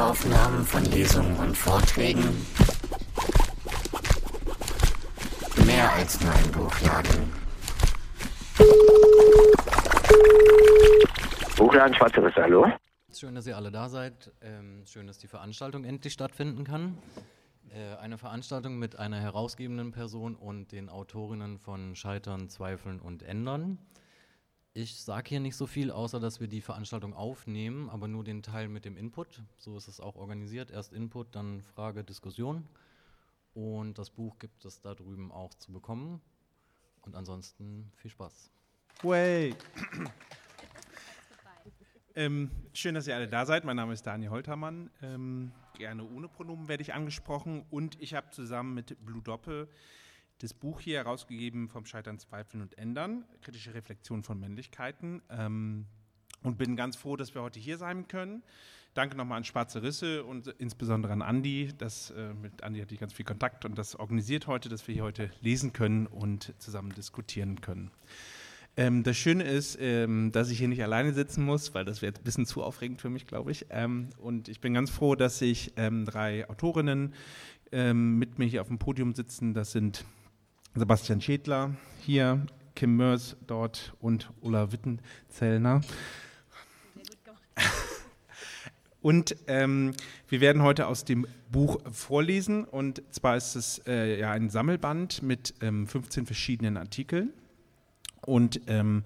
Audioaufnahmen von Lesungen und Vorträgen. Mehr als nur ein Buchladen. Buchladen Schwarze Risse, hallo? Schön, dass ihr alle da seid. Ähm, schön, dass die Veranstaltung endlich stattfinden kann. Äh, eine Veranstaltung mit einer herausgebenden Person und den Autorinnen von Scheitern, Zweifeln und Ändern. Ich sage hier nicht so viel, außer dass wir die Veranstaltung aufnehmen, aber nur den Teil mit dem Input. So ist es auch organisiert. Erst Input, dann Frage, Diskussion. Und das Buch gibt es da drüben auch zu bekommen. Und ansonsten viel Spaß. Way. Ähm, schön, dass ihr alle da seid. Mein Name ist Daniel Holtermann. Ähm, gerne ohne Pronomen werde ich angesprochen. Und ich habe zusammen mit Blue Doppel das Buch hier herausgegeben vom Scheitern, Zweifeln und Ändern, kritische Reflexion von Männlichkeiten. Ähm, und bin ganz froh, dass wir heute hier sein können. Danke nochmal an Schwarze Risse und insbesondere an Andi. Das, äh, mit Andi hatte ich ganz viel Kontakt und das organisiert heute, dass wir hier heute lesen können und zusammen diskutieren können. Ähm, das Schöne ist, ähm, dass ich hier nicht alleine sitzen muss, weil das wäre ein bisschen zu aufregend für mich, glaube ich. Ähm, und ich bin ganz froh, dass ich ähm, drei Autorinnen ähm, mit mir hier auf dem Podium sitzen. Das sind Sebastian Schädler hier, Kim Mörs dort und Ulla Wittenzellner. Und ähm, wir werden heute aus dem Buch vorlesen. Und zwar ist es äh, ja ein Sammelband mit ähm, 15 verschiedenen Artikeln. Und ähm,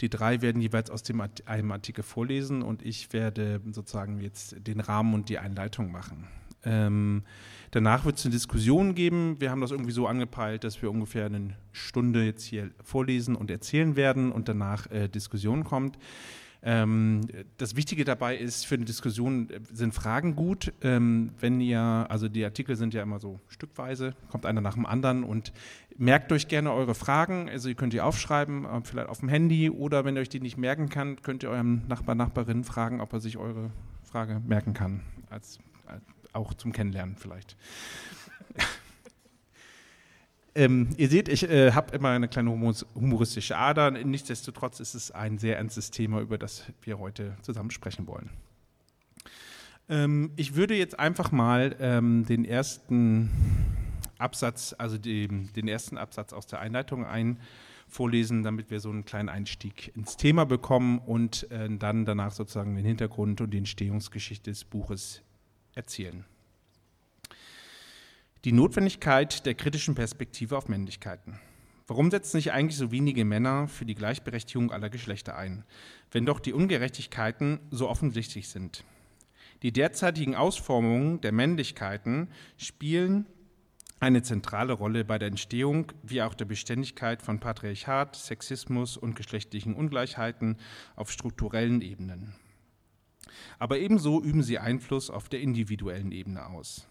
die drei werden jeweils aus dem Art einem Artikel vorlesen und ich werde sozusagen jetzt den Rahmen und die Einleitung machen. Ähm, danach wird es eine Diskussion geben. Wir haben das irgendwie so angepeilt, dass wir ungefähr eine Stunde jetzt hier vorlesen und erzählen werden und danach äh, Diskussion kommt. Ähm, das Wichtige dabei ist, für eine Diskussion äh, sind Fragen gut. Ähm, wenn ihr, also die Artikel sind ja immer so stückweise, kommt einer nach dem anderen und merkt euch gerne eure Fragen. Also ihr könnt die aufschreiben, äh, vielleicht auf dem Handy oder wenn ihr euch die nicht merken kann, könnt ihr eurem Nachbar, Nachbarin fragen, ob er sich eure Frage merken kann. Als, auch zum Kennenlernen vielleicht. Ähm, ihr seht, ich äh, habe immer eine kleine humoristische Ader. Nichtsdestotrotz ist es ein sehr ernstes Thema, über das wir heute zusammen sprechen wollen. Ähm, ich würde jetzt einfach mal ähm, den ersten Absatz, also den, den ersten Absatz aus der Einleitung ein vorlesen, damit wir so einen kleinen Einstieg ins Thema bekommen und äh, dann danach sozusagen den Hintergrund und die Entstehungsgeschichte des Buches erzählen. Die Notwendigkeit der kritischen Perspektive auf Männlichkeiten. Warum setzen sich eigentlich so wenige Männer für die Gleichberechtigung aller Geschlechter ein, wenn doch die Ungerechtigkeiten so offensichtlich sind? Die derzeitigen Ausformungen der Männlichkeiten spielen eine zentrale Rolle bei der Entstehung wie auch der Beständigkeit von Patriarchat, Sexismus und geschlechtlichen Ungleichheiten auf strukturellen Ebenen. Aber ebenso üben sie Einfluss auf der individuellen Ebene aus.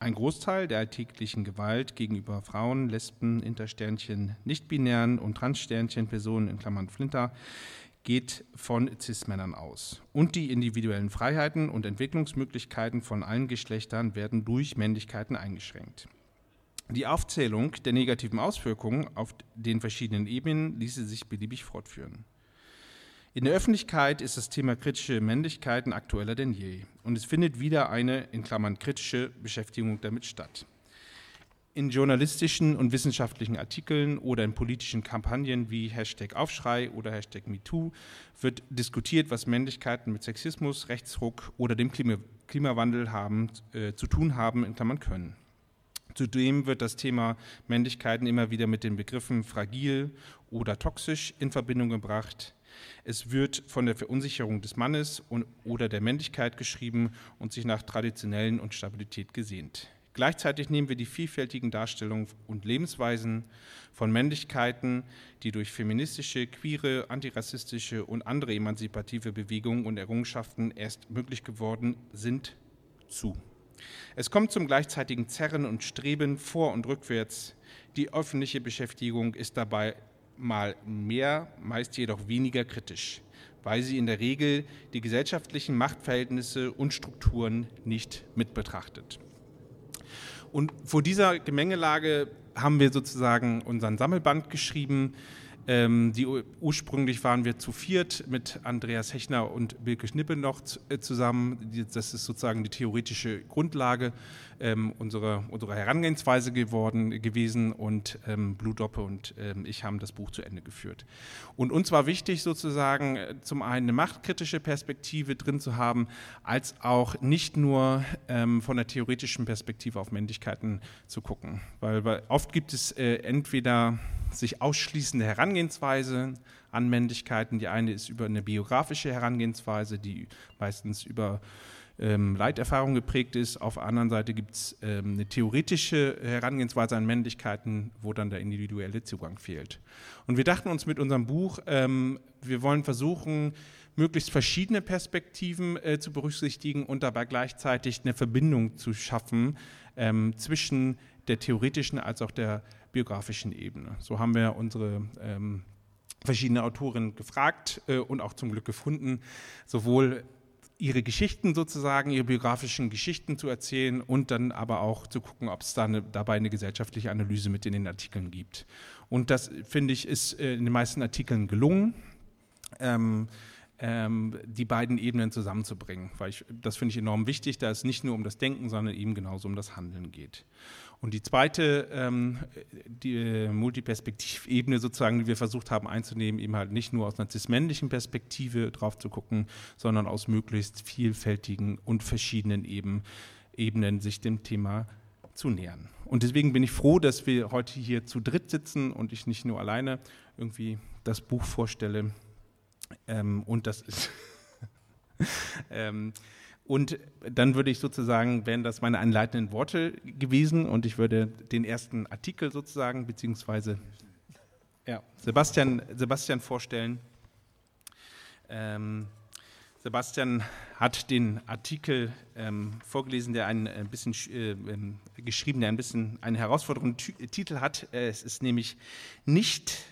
Ein Großteil der alltäglichen Gewalt gegenüber Frauen, Lesben, Intersternchen, Nichtbinären und Transsternchen Personen in Klammern Flinter geht von Cis-Männern aus. Und die individuellen Freiheiten und Entwicklungsmöglichkeiten von allen Geschlechtern werden durch Männlichkeiten eingeschränkt. Die Aufzählung der negativen Auswirkungen auf den verschiedenen Ebenen ließe sich beliebig fortführen. In der Öffentlichkeit ist das Thema kritische Männlichkeiten aktueller denn je und es findet wieder eine in Klammern kritische Beschäftigung damit statt. In journalistischen und wissenschaftlichen Artikeln oder in politischen Kampagnen wie Hashtag Aufschrei oder Hashtag MeToo wird diskutiert, was Männlichkeiten mit Sexismus, Rechtsruck oder dem Klimawandel haben, äh, zu tun haben, in Klammern können. Zudem wird das Thema Männlichkeiten immer wieder mit den Begriffen fragil oder toxisch in Verbindung gebracht. Es wird von der Verunsicherung des Mannes und, oder der Männlichkeit geschrieben und sich nach Traditionellen und Stabilität gesehnt. Gleichzeitig nehmen wir die vielfältigen Darstellungen und Lebensweisen von Männlichkeiten, die durch feministische, queere, antirassistische und andere emanzipative Bewegungen und Errungenschaften erst möglich geworden sind, zu. Es kommt zum gleichzeitigen Zerren und Streben vor und rückwärts. Die öffentliche Beschäftigung ist dabei mal mehr, meist jedoch weniger kritisch, weil sie in der Regel die gesellschaftlichen Machtverhältnisse und Strukturen nicht mit betrachtet. Und vor dieser Gemengelage haben wir sozusagen unseren Sammelband geschrieben. Ähm, die, ursprünglich waren wir zu viert mit Andreas Hechner und Bilke Schnippe noch äh, zusammen. Das ist sozusagen die theoretische Grundlage ähm, unserer, unserer Herangehensweise geworden, gewesen und ähm, Blutdoppe und ähm, ich haben das Buch zu Ende geführt. Und uns war wichtig sozusagen äh, zum einen eine machtkritische Perspektive drin zu haben, als auch nicht nur ähm, von der theoretischen Perspektive auf Männlichkeiten zu gucken. Weil, weil oft gibt es äh, entweder sich ausschließende Herangehensweise an Männlichkeiten. Die eine ist über eine biografische Herangehensweise, die meistens über ähm, Leiterfahrung geprägt ist. Auf der anderen Seite gibt es ähm, eine theoretische Herangehensweise an Männlichkeiten, wo dann der individuelle Zugang fehlt. Und wir dachten uns mit unserem Buch, ähm, wir wollen versuchen, möglichst verschiedene Perspektiven äh, zu berücksichtigen und dabei gleichzeitig eine Verbindung zu schaffen ähm, zwischen der theoretischen als auch der biografischen Ebene. So haben wir unsere ähm, verschiedene Autorinnen gefragt äh, und auch zum Glück gefunden, sowohl ihre Geschichten sozusagen, ihre biografischen Geschichten zu erzählen und dann aber auch zu gucken, ob es da eine, dabei eine gesellschaftliche Analyse mit in den Artikeln gibt. Und das, finde ich, ist äh, in den meisten Artikeln gelungen. Ähm, ähm, die beiden Ebenen zusammenzubringen, weil ich, das finde ich enorm wichtig, da es nicht nur um das Denken, sondern eben genauso um das Handeln geht. Und die zweite ähm, die äh, Multiperspektivebene sozusagen, die wir versucht haben einzunehmen, eben halt nicht nur aus einer cis-männlichen Perspektive drauf zu gucken, sondern aus möglichst vielfältigen und verschiedenen Eben, Ebenen sich dem Thema zu nähern. Und deswegen bin ich froh, dass wir heute hier zu dritt sitzen und ich nicht nur alleine irgendwie das Buch vorstelle. Ähm, und das ist ähm, und dann würde ich sozusagen, wären das meine einleitenden Worte gewesen und ich würde den ersten Artikel sozusagen, beziehungsweise ja, Sebastian, Sebastian vorstellen. Ähm, Sebastian hat den Artikel ähm, vorgelesen, der ein, ein bisschen äh, ähm, geschrieben, der ein bisschen einen herausfordernden Titel hat. Äh, es ist nämlich nicht,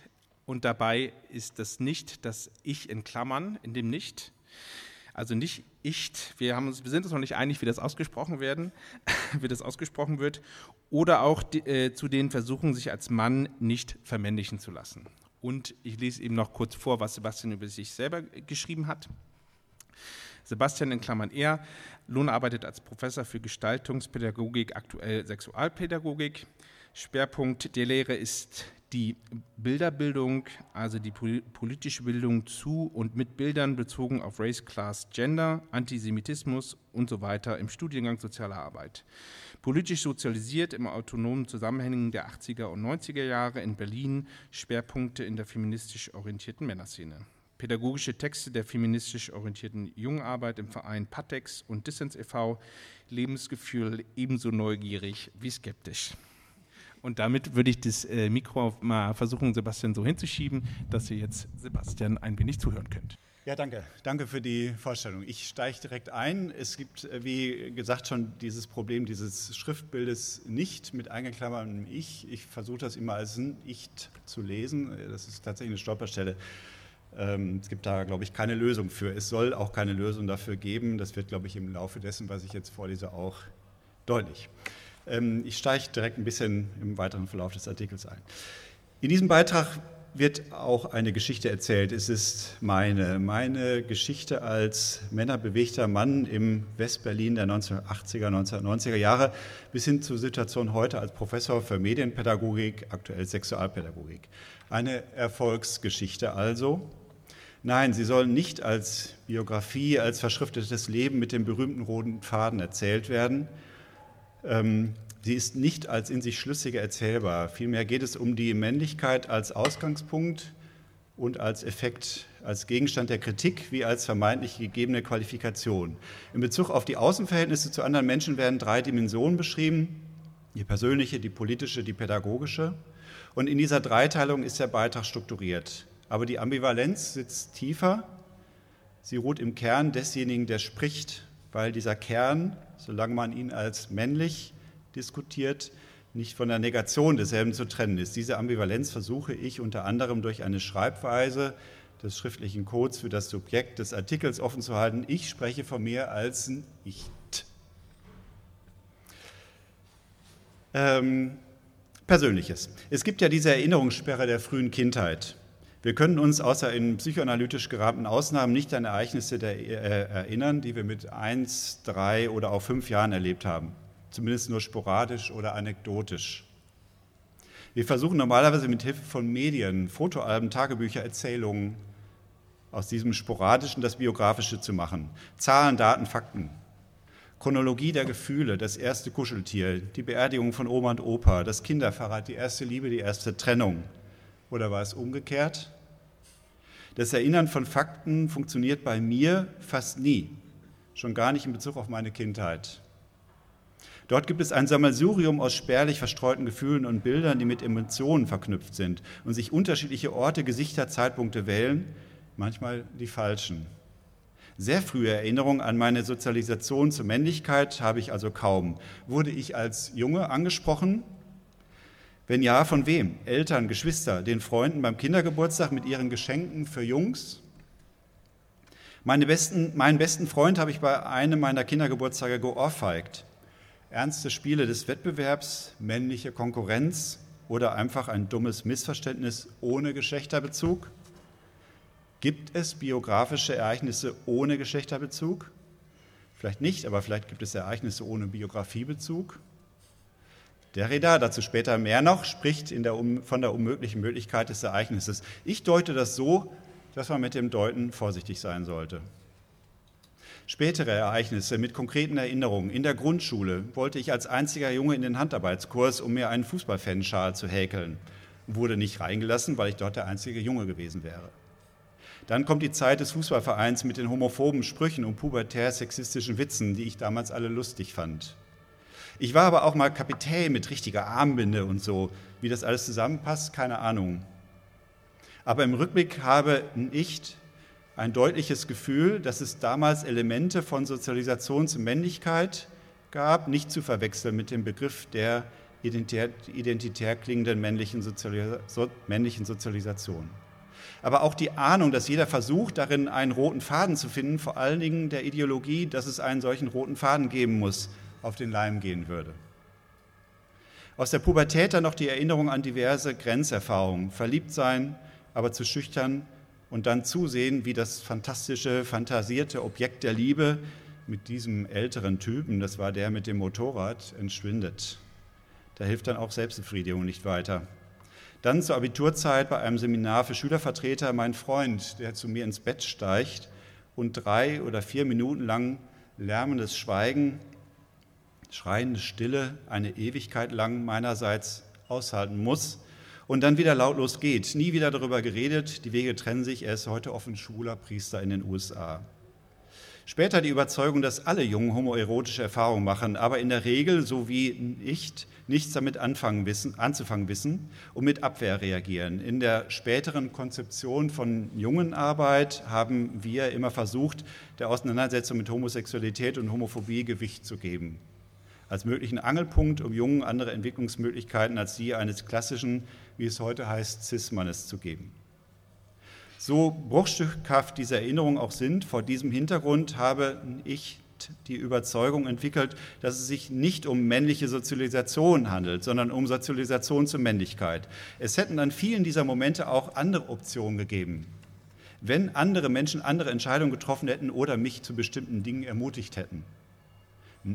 und dabei ist das nicht das Ich in Klammern, in dem Nicht, also nicht Icht, wir, haben uns, wir sind uns noch nicht einig, wie das ausgesprochen werden, wie das ausgesprochen wird, oder auch die, äh, zu den Versuchen, sich als Mann nicht vermännlichen zu lassen. Und ich lese eben noch kurz vor, was Sebastian über sich selber geschrieben hat. Sebastian in Klammern er, Lohn arbeitet als Professor für Gestaltungspädagogik, aktuell Sexualpädagogik. Schwerpunkt der Lehre ist die Bilderbildung, also die politische Bildung zu und mit Bildern bezogen auf Race, Class, Gender, Antisemitismus und so weiter im Studiengang Soziale Arbeit. Politisch sozialisiert im autonomen Zusammenhängen der 80er und 90er Jahre in Berlin, Schwerpunkte in der feministisch orientierten Männerszene. Pädagogische Texte der feministisch orientierten Jungarbeit im Verein Patex und Dissens e.V. Lebensgefühl ebenso neugierig wie skeptisch. Und damit würde ich das äh, Mikro mal versuchen, Sebastian so hinzuschieben, dass ihr jetzt Sebastian ein wenig zuhören könnt. Ja, danke. Danke für die Vorstellung. Ich steige direkt ein. Es gibt, äh, wie gesagt, schon dieses Problem dieses Schriftbildes nicht mit eingeklammertem Ich. Ich versuche das immer als ein Ich zu lesen. Das ist tatsächlich eine Stolperstelle. Ähm, es gibt da, glaube ich, keine Lösung für. Es soll auch keine Lösung dafür geben. Das wird, glaube ich, im Laufe dessen, was ich jetzt vorlese, auch deutlich. Ähm, ich steige direkt ein bisschen im weiteren Verlauf des Artikels ein. In diesem Beitrag wird auch eine Geschichte erzählt. Es ist meine, meine Geschichte als männerbewegter Mann im Westberlin der 1980er, 1990er Jahre bis hin zur Situation heute als Professor für Medienpädagogik, aktuell Sexualpädagogik. Eine Erfolgsgeschichte also. Nein, sie soll nicht als Biografie, als verschriftetes Leben mit dem berühmten roten Faden erzählt werden, ähm, sie ist nicht als in sich schlüssige erzählbar. Vielmehr geht es um die Männlichkeit als Ausgangspunkt und als Effekt, als Gegenstand der Kritik wie als vermeintlich gegebene Qualifikation. In Bezug auf die Außenverhältnisse zu anderen Menschen werden drei Dimensionen beschrieben, die persönliche, die politische, die pädagogische. Und in dieser Dreiteilung ist der Beitrag strukturiert. Aber die Ambivalenz sitzt tiefer. Sie ruht im Kern desjenigen, der spricht, weil dieser Kern solange man ihn als männlich diskutiert, nicht von der Negation desselben zu trennen ist. Diese Ambivalenz versuche ich unter anderem durch eine Schreibweise des schriftlichen Codes für das Subjekt des Artikels offen zu halten. Ich spreche von mir als ein Ich. Ähm, Persönliches. Es gibt ja diese Erinnerungssperre der frühen Kindheit. Wir können uns außer in psychoanalytisch gerahmten Ausnahmen nicht an Ereignisse der, äh, erinnern, die wir mit eins, drei oder auch fünf Jahren erlebt haben. Zumindest nur sporadisch oder anekdotisch. Wir versuchen normalerweise mit Hilfe von Medien, Fotoalben, Tagebücher, Erzählungen aus diesem Sporadischen das Biografische zu machen. Zahlen, Daten, Fakten. Chronologie der Gefühle, das erste Kuscheltier, die Beerdigung von Oma und Opa, das Kinderfahrrad, die erste Liebe, die erste Trennung. Oder war es umgekehrt? Das Erinnern von Fakten funktioniert bei mir fast nie, schon gar nicht in Bezug auf meine Kindheit. Dort gibt es ein Sammelsurium aus spärlich verstreuten Gefühlen und Bildern, die mit Emotionen verknüpft sind und sich unterschiedliche Orte, Gesichter, Zeitpunkte wählen, manchmal die falschen. Sehr frühe Erinnerungen an meine Sozialisation zur Männlichkeit habe ich also kaum. Wurde ich als Junge angesprochen? Wenn ja, von wem? Eltern, Geschwister, den Freunden beim Kindergeburtstag mit ihren Geschenken für Jungs? Besten, meinen besten Freund habe ich bei einem meiner Kindergeburtstage geohrfeigt. Ernste Spiele des Wettbewerbs, männliche Konkurrenz oder einfach ein dummes Missverständnis ohne Geschlechterbezug? Gibt es biografische Ereignisse ohne Geschlechterbezug? Vielleicht nicht, aber vielleicht gibt es Ereignisse ohne Biografiebezug. Derrida, dazu später mehr noch, spricht der, von der unmöglichen Möglichkeit des Ereignisses. Ich deute das so, dass man mit dem Deuten vorsichtig sein sollte. Spätere Ereignisse mit konkreten Erinnerungen. In der Grundschule wollte ich als einziger Junge in den Handarbeitskurs, um mir einen Fußballfanschal zu häkeln. Wurde nicht reingelassen, weil ich dort der einzige Junge gewesen wäre. Dann kommt die Zeit des Fußballvereins mit den homophoben Sprüchen und pubertär-sexistischen Witzen, die ich damals alle lustig fand. Ich war aber auch mal Kapitän mit richtiger Armbinde und so. Wie das alles zusammenpasst, keine Ahnung. Aber im Rückblick habe ich ein deutliches Gefühl, dass es damals Elemente von Sozialisation zur Männlichkeit gab, nicht zu verwechseln mit dem Begriff der identitär, identitär klingenden männlichen, Sozialis männlichen Sozialisation aber auch die Ahnung, dass jeder versucht, darin einen roten Faden zu finden, vor allen Dingen der Ideologie, dass es einen solchen roten Faden geben muss, auf den Leim gehen würde. Aus der Pubertät dann noch die Erinnerung an diverse Grenzerfahrungen, verliebt sein, aber zu schüchtern und dann zusehen, wie das fantastische, fantasierte Objekt der Liebe mit diesem älteren Typen, das war der mit dem Motorrad, entschwindet. Da hilft dann auch Selbstbefriedigung nicht weiter. Dann zur Abiturzeit bei einem Seminar für Schülervertreter mein Freund, der zu mir ins Bett steigt und drei oder vier Minuten lang lärmendes Schweigen, schreiende Stille eine Ewigkeit lang meinerseits aushalten muss und dann wieder lautlos geht. Nie wieder darüber geredet, die Wege trennen sich, er ist heute offen schwuler Priester in den USA. Später die Überzeugung, dass alle Jungen homoerotische Erfahrungen machen, aber in der Regel, so wie ich, nichts damit anfangen wissen, anzufangen wissen und mit Abwehr reagieren. In der späteren Konzeption von Jungenarbeit haben wir immer versucht, der Auseinandersetzung mit Homosexualität und Homophobie Gewicht zu geben. Als möglichen Angelpunkt, um Jungen andere Entwicklungsmöglichkeiten als die eines klassischen, wie es heute heißt, Cis-Mannes zu geben. So bruchstückhaft diese Erinnerungen auch sind, vor diesem Hintergrund habe ich die Überzeugung entwickelt, dass es sich nicht um männliche Sozialisation handelt, sondern um Sozialisation zur Männlichkeit. Es hätten an vielen dieser Momente auch andere Optionen gegeben. Wenn andere Menschen andere Entscheidungen getroffen hätten oder mich zu bestimmten Dingen ermutigt hätten.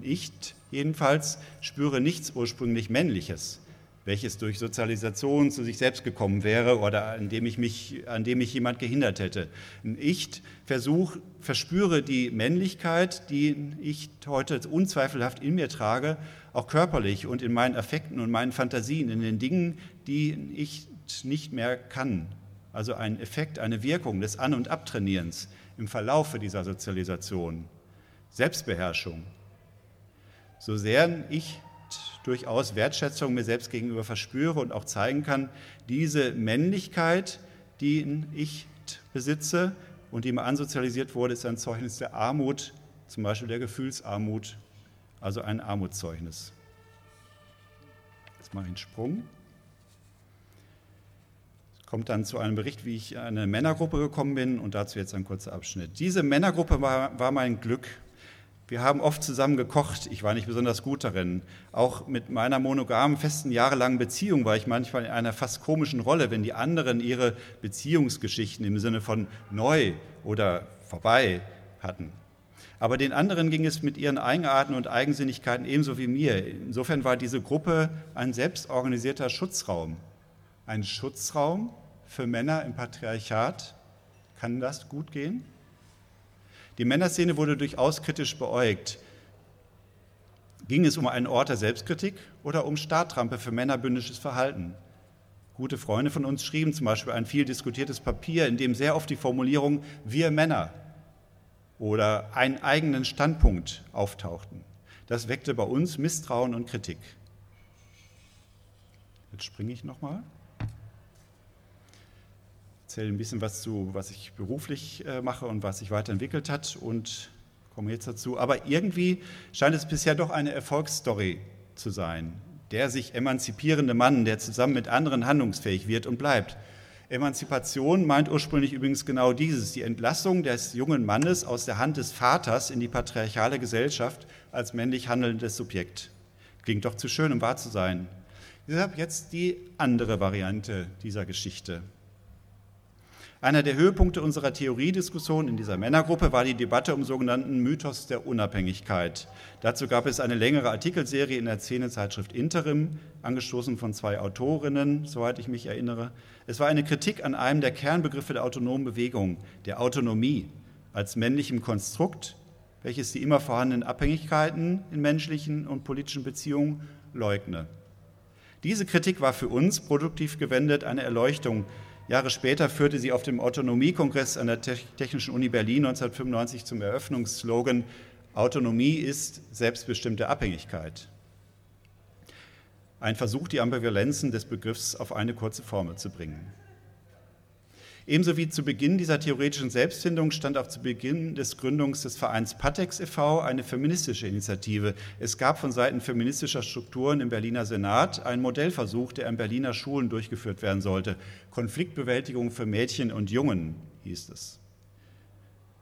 Ich jedenfalls spüre nichts ursprünglich Männliches welches durch Sozialisation zu sich selbst gekommen wäre oder an dem ich mich, an dem mich jemand gehindert hätte. Ich versuch, verspüre die Männlichkeit, die ich heute unzweifelhaft in mir trage, auch körperlich und in meinen Affekten und meinen Fantasien, in den Dingen, die ich nicht mehr kann. Also ein Effekt, eine Wirkung des An- und Abtrainierens im Verlaufe dieser Sozialisation. Selbstbeherrschung. So sehr ich durchaus Wertschätzung mir selbst gegenüber verspüre und auch zeigen kann, diese Männlichkeit, die ich besitze und die mir ansozialisiert wurde, ist ein Zeugnis der Armut, zum Beispiel der Gefühlsarmut, also ein Armutszeugnis. Jetzt mache ich einen Sprung. Kommt dann zu einem Bericht, wie ich in eine Männergruppe gekommen bin und dazu jetzt ein kurzer Abschnitt. Diese Männergruppe war, war mein Glück, Wir haben oft zusammen gekocht. Ich war nicht besonders gut darin. Auch mit meiner monogamen, festen, jahrelangen Beziehung war ich manchmal in einer fast komischen Rolle, wenn die anderen ihre Beziehungsgeschichten im Sinne von neu oder vorbei hatten. Aber den anderen ging es mit ihren Eigenarten und Eigensinnigkeiten ebenso wie mir. Insofern war diese Gruppe ein selbstorganisierter Schutzraum. Ein Schutzraum für Männer im Patriarchat. Kann das gut gehen? Die Männerszene wurde durchaus kritisch beäugt. Ging es um einen Ort der Selbstkritik oder um Startrampe für männerbündisches Verhalten? Gute Freunde von uns schrieben zum Beispiel ein viel diskutiertes Papier, in dem sehr oft die Formulierung wir Männer oder einen eigenen Standpunkt auftauchten. Das weckte bei uns Misstrauen und Kritik. Jetzt springe ich nochmal erzähle ein bisschen was zu, was ich beruflich äh, mache und was sich weiterentwickelt hat und komme jetzt dazu. Aber irgendwie scheint es bisher doch eine Erfolgsstory zu sein. Der sich emanzipierende Mann, der zusammen mit anderen handlungsfähig wird und bleibt. Emanzipation meint ursprünglich übrigens genau dieses, die Entlassung des jungen Mannes aus der Hand des Vaters in die patriarchale Gesellschaft als männlich handelndes Subjekt. Klingt doch zu schön, um wahr zu sein. Deshalb jetzt die andere Variante dieser Geschichte. Einer der Höhepunkte unserer Theoriediskussion in dieser Männergruppe war die Debatte um sogenannten Mythos der Unabhängigkeit. Dazu gab es eine längere Artikelserie in der Szenezeitschrift Interim, angestoßen von zwei Autorinnen, soweit ich mich erinnere. Es war eine Kritik an einem der Kernbegriffe der autonomen Bewegung, der Autonomie, als männlichem Konstrukt, welches die immer vorhandenen Abhängigkeiten in menschlichen und politischen Beziehungen leugne. Diese Kritik war für uns produktiv gewendet eine Erleuchtung Jahre später führte sie auf dem Autonomiekongress an der Technischen Uni Berlin 1995 zum Eröffnungsslogan Autonomie ist selbstbestimmte Abhängigkeit. Ein Versuch, die Ambivalenzen des Begriffs auf eine kurze Formel zu bringen. Ebenso wie zu Beginn dieser theoretischen Selbstfindung stand auch zu Beginn des Gründungs des Vereins Patex e.V. eine feministische Initiative. Es gab von Seiten feministischer Strukturen im Berliner Senat einen Modellversuch, der an Berliner Schulen durchgeführt werden sollte. Konfliktbewältigung für Mädchen und Jungen hieß es.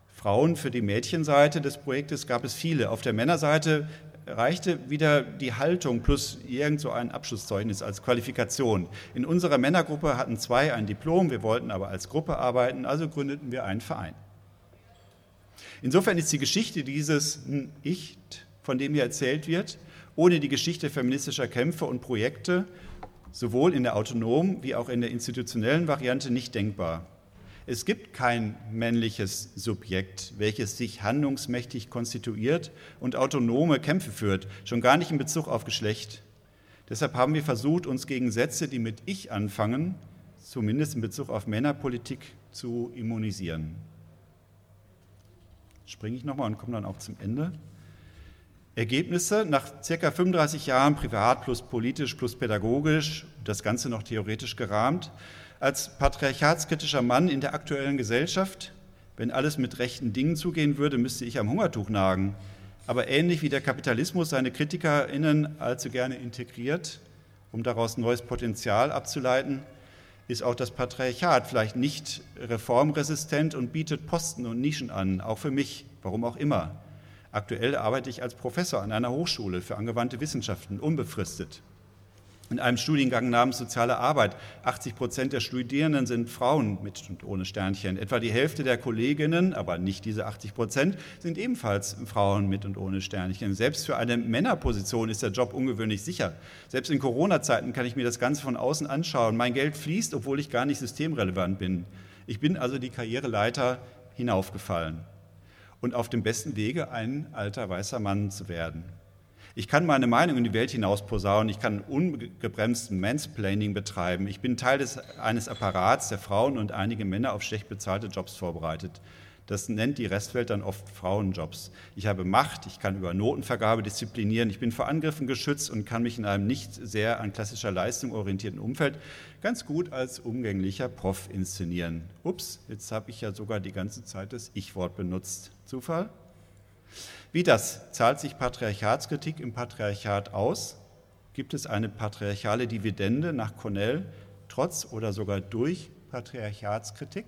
Frauen für die Mädchenseite des Projektes gab es viele. Auf der Männerseite reichte wieder die Haltung plus irgend so ein Abschlusszeugnis als Qualifikation. In unserer Männergruppe hatten zwei ein Diplom, wir wollten aber als Gruppe arbeiten, also gründeten wir einen Verein. Insofern ist die Geschichte dieses Ich, von dem hier erzählt wird, ohne die Geschichte feministischer Kämpfe und Projekte sowohl in der autonomen wie auch in der institutionellen Variante nicht denkbar. Es gibt kein männliches Subjekt, welches sich handlungsmächtig konstituiert und autonome Kämpfe führt, schon gar nicht in Bezug auf Geschlecht. Deshalb haben wir versucht, uns gegen Sätze, die mit Ich anfangen, zumindest in Bezug auf Männerpolitik, zu immunisieren. Springe ich nochmal und komme dann auch zum Ende. Ergebnisse nach circa 35 Jahren privat plus politisch plus pädagogisch, das Ganze noch theoretisch gerahmt, als patriarchatskritischer Mann in der aktuellen Gesellschaft, wenn alles mit rechten Dingen zugehen würde, müsste ich am Hungertuch nagen. Aber ähnlich wie der Kapitalismus seine KritikerInnen allzu gerne integriert, um daraus neues Potenzial abzuleiten, ist auch das Patriarchat vielleicht nicht reformresistent und bietet Posten und Nischen an, auch für mich, warum auch immer. Aktuell arbeite ich als Professor an einer Hochschule für angewandte Wissenschaften, unbefristet in einem Studiengang namens Soziale Arbeit. 80 Prozent der Studierenden sind Frauen mit und ohne Sternchen. Etwa die Hälfte der Kolleginnen, aber nicht diese 80 Prozent, sind ebenfalls Frauen mit und ohne Sternchen. Selbst für eine Männerposition ist der Job ungewöhnlich sicher. Selbst in Corona-Zeiten kann ich mir das Ganze von außen anschauen. Mein Geld fließt, obwohl ich gar nicht systemrelevant bin. Ich bin also die Karriereleiter hinaufgefallen und auf dem besten Wege, ein alter weißer Mann zu werden. Ich kann meine Meinung in die Welt hinaus posaunen, ich kann ungebremsten Mansplaining betreiben. Ich bin Teil des, eines Apparats, der Frauen und einige Männer auf schlecht bezahlte Jobs vorbereitet. Das nennt die Restwelt dann oft Frauenjobs. Ich habe Macht, ich kann über Notenvergabe disziplinieren, ich bin vor Angriffen geschützt und kann mich in einem nicht sehr an klassischer Leistung orientierten Umfeld ganz gut als umgänglicher Prof inszenieren. Ups, jetzt habe ich ja sogar die ganze Zeit das Ich-Wort benutzt. Zufall? Wie das zahlt sich Patriarchatskritik im Patriarchat aus? Gibt es eine patriarchale Dividende nach Cornell trotz oder sogar durch Patriarchatskritik?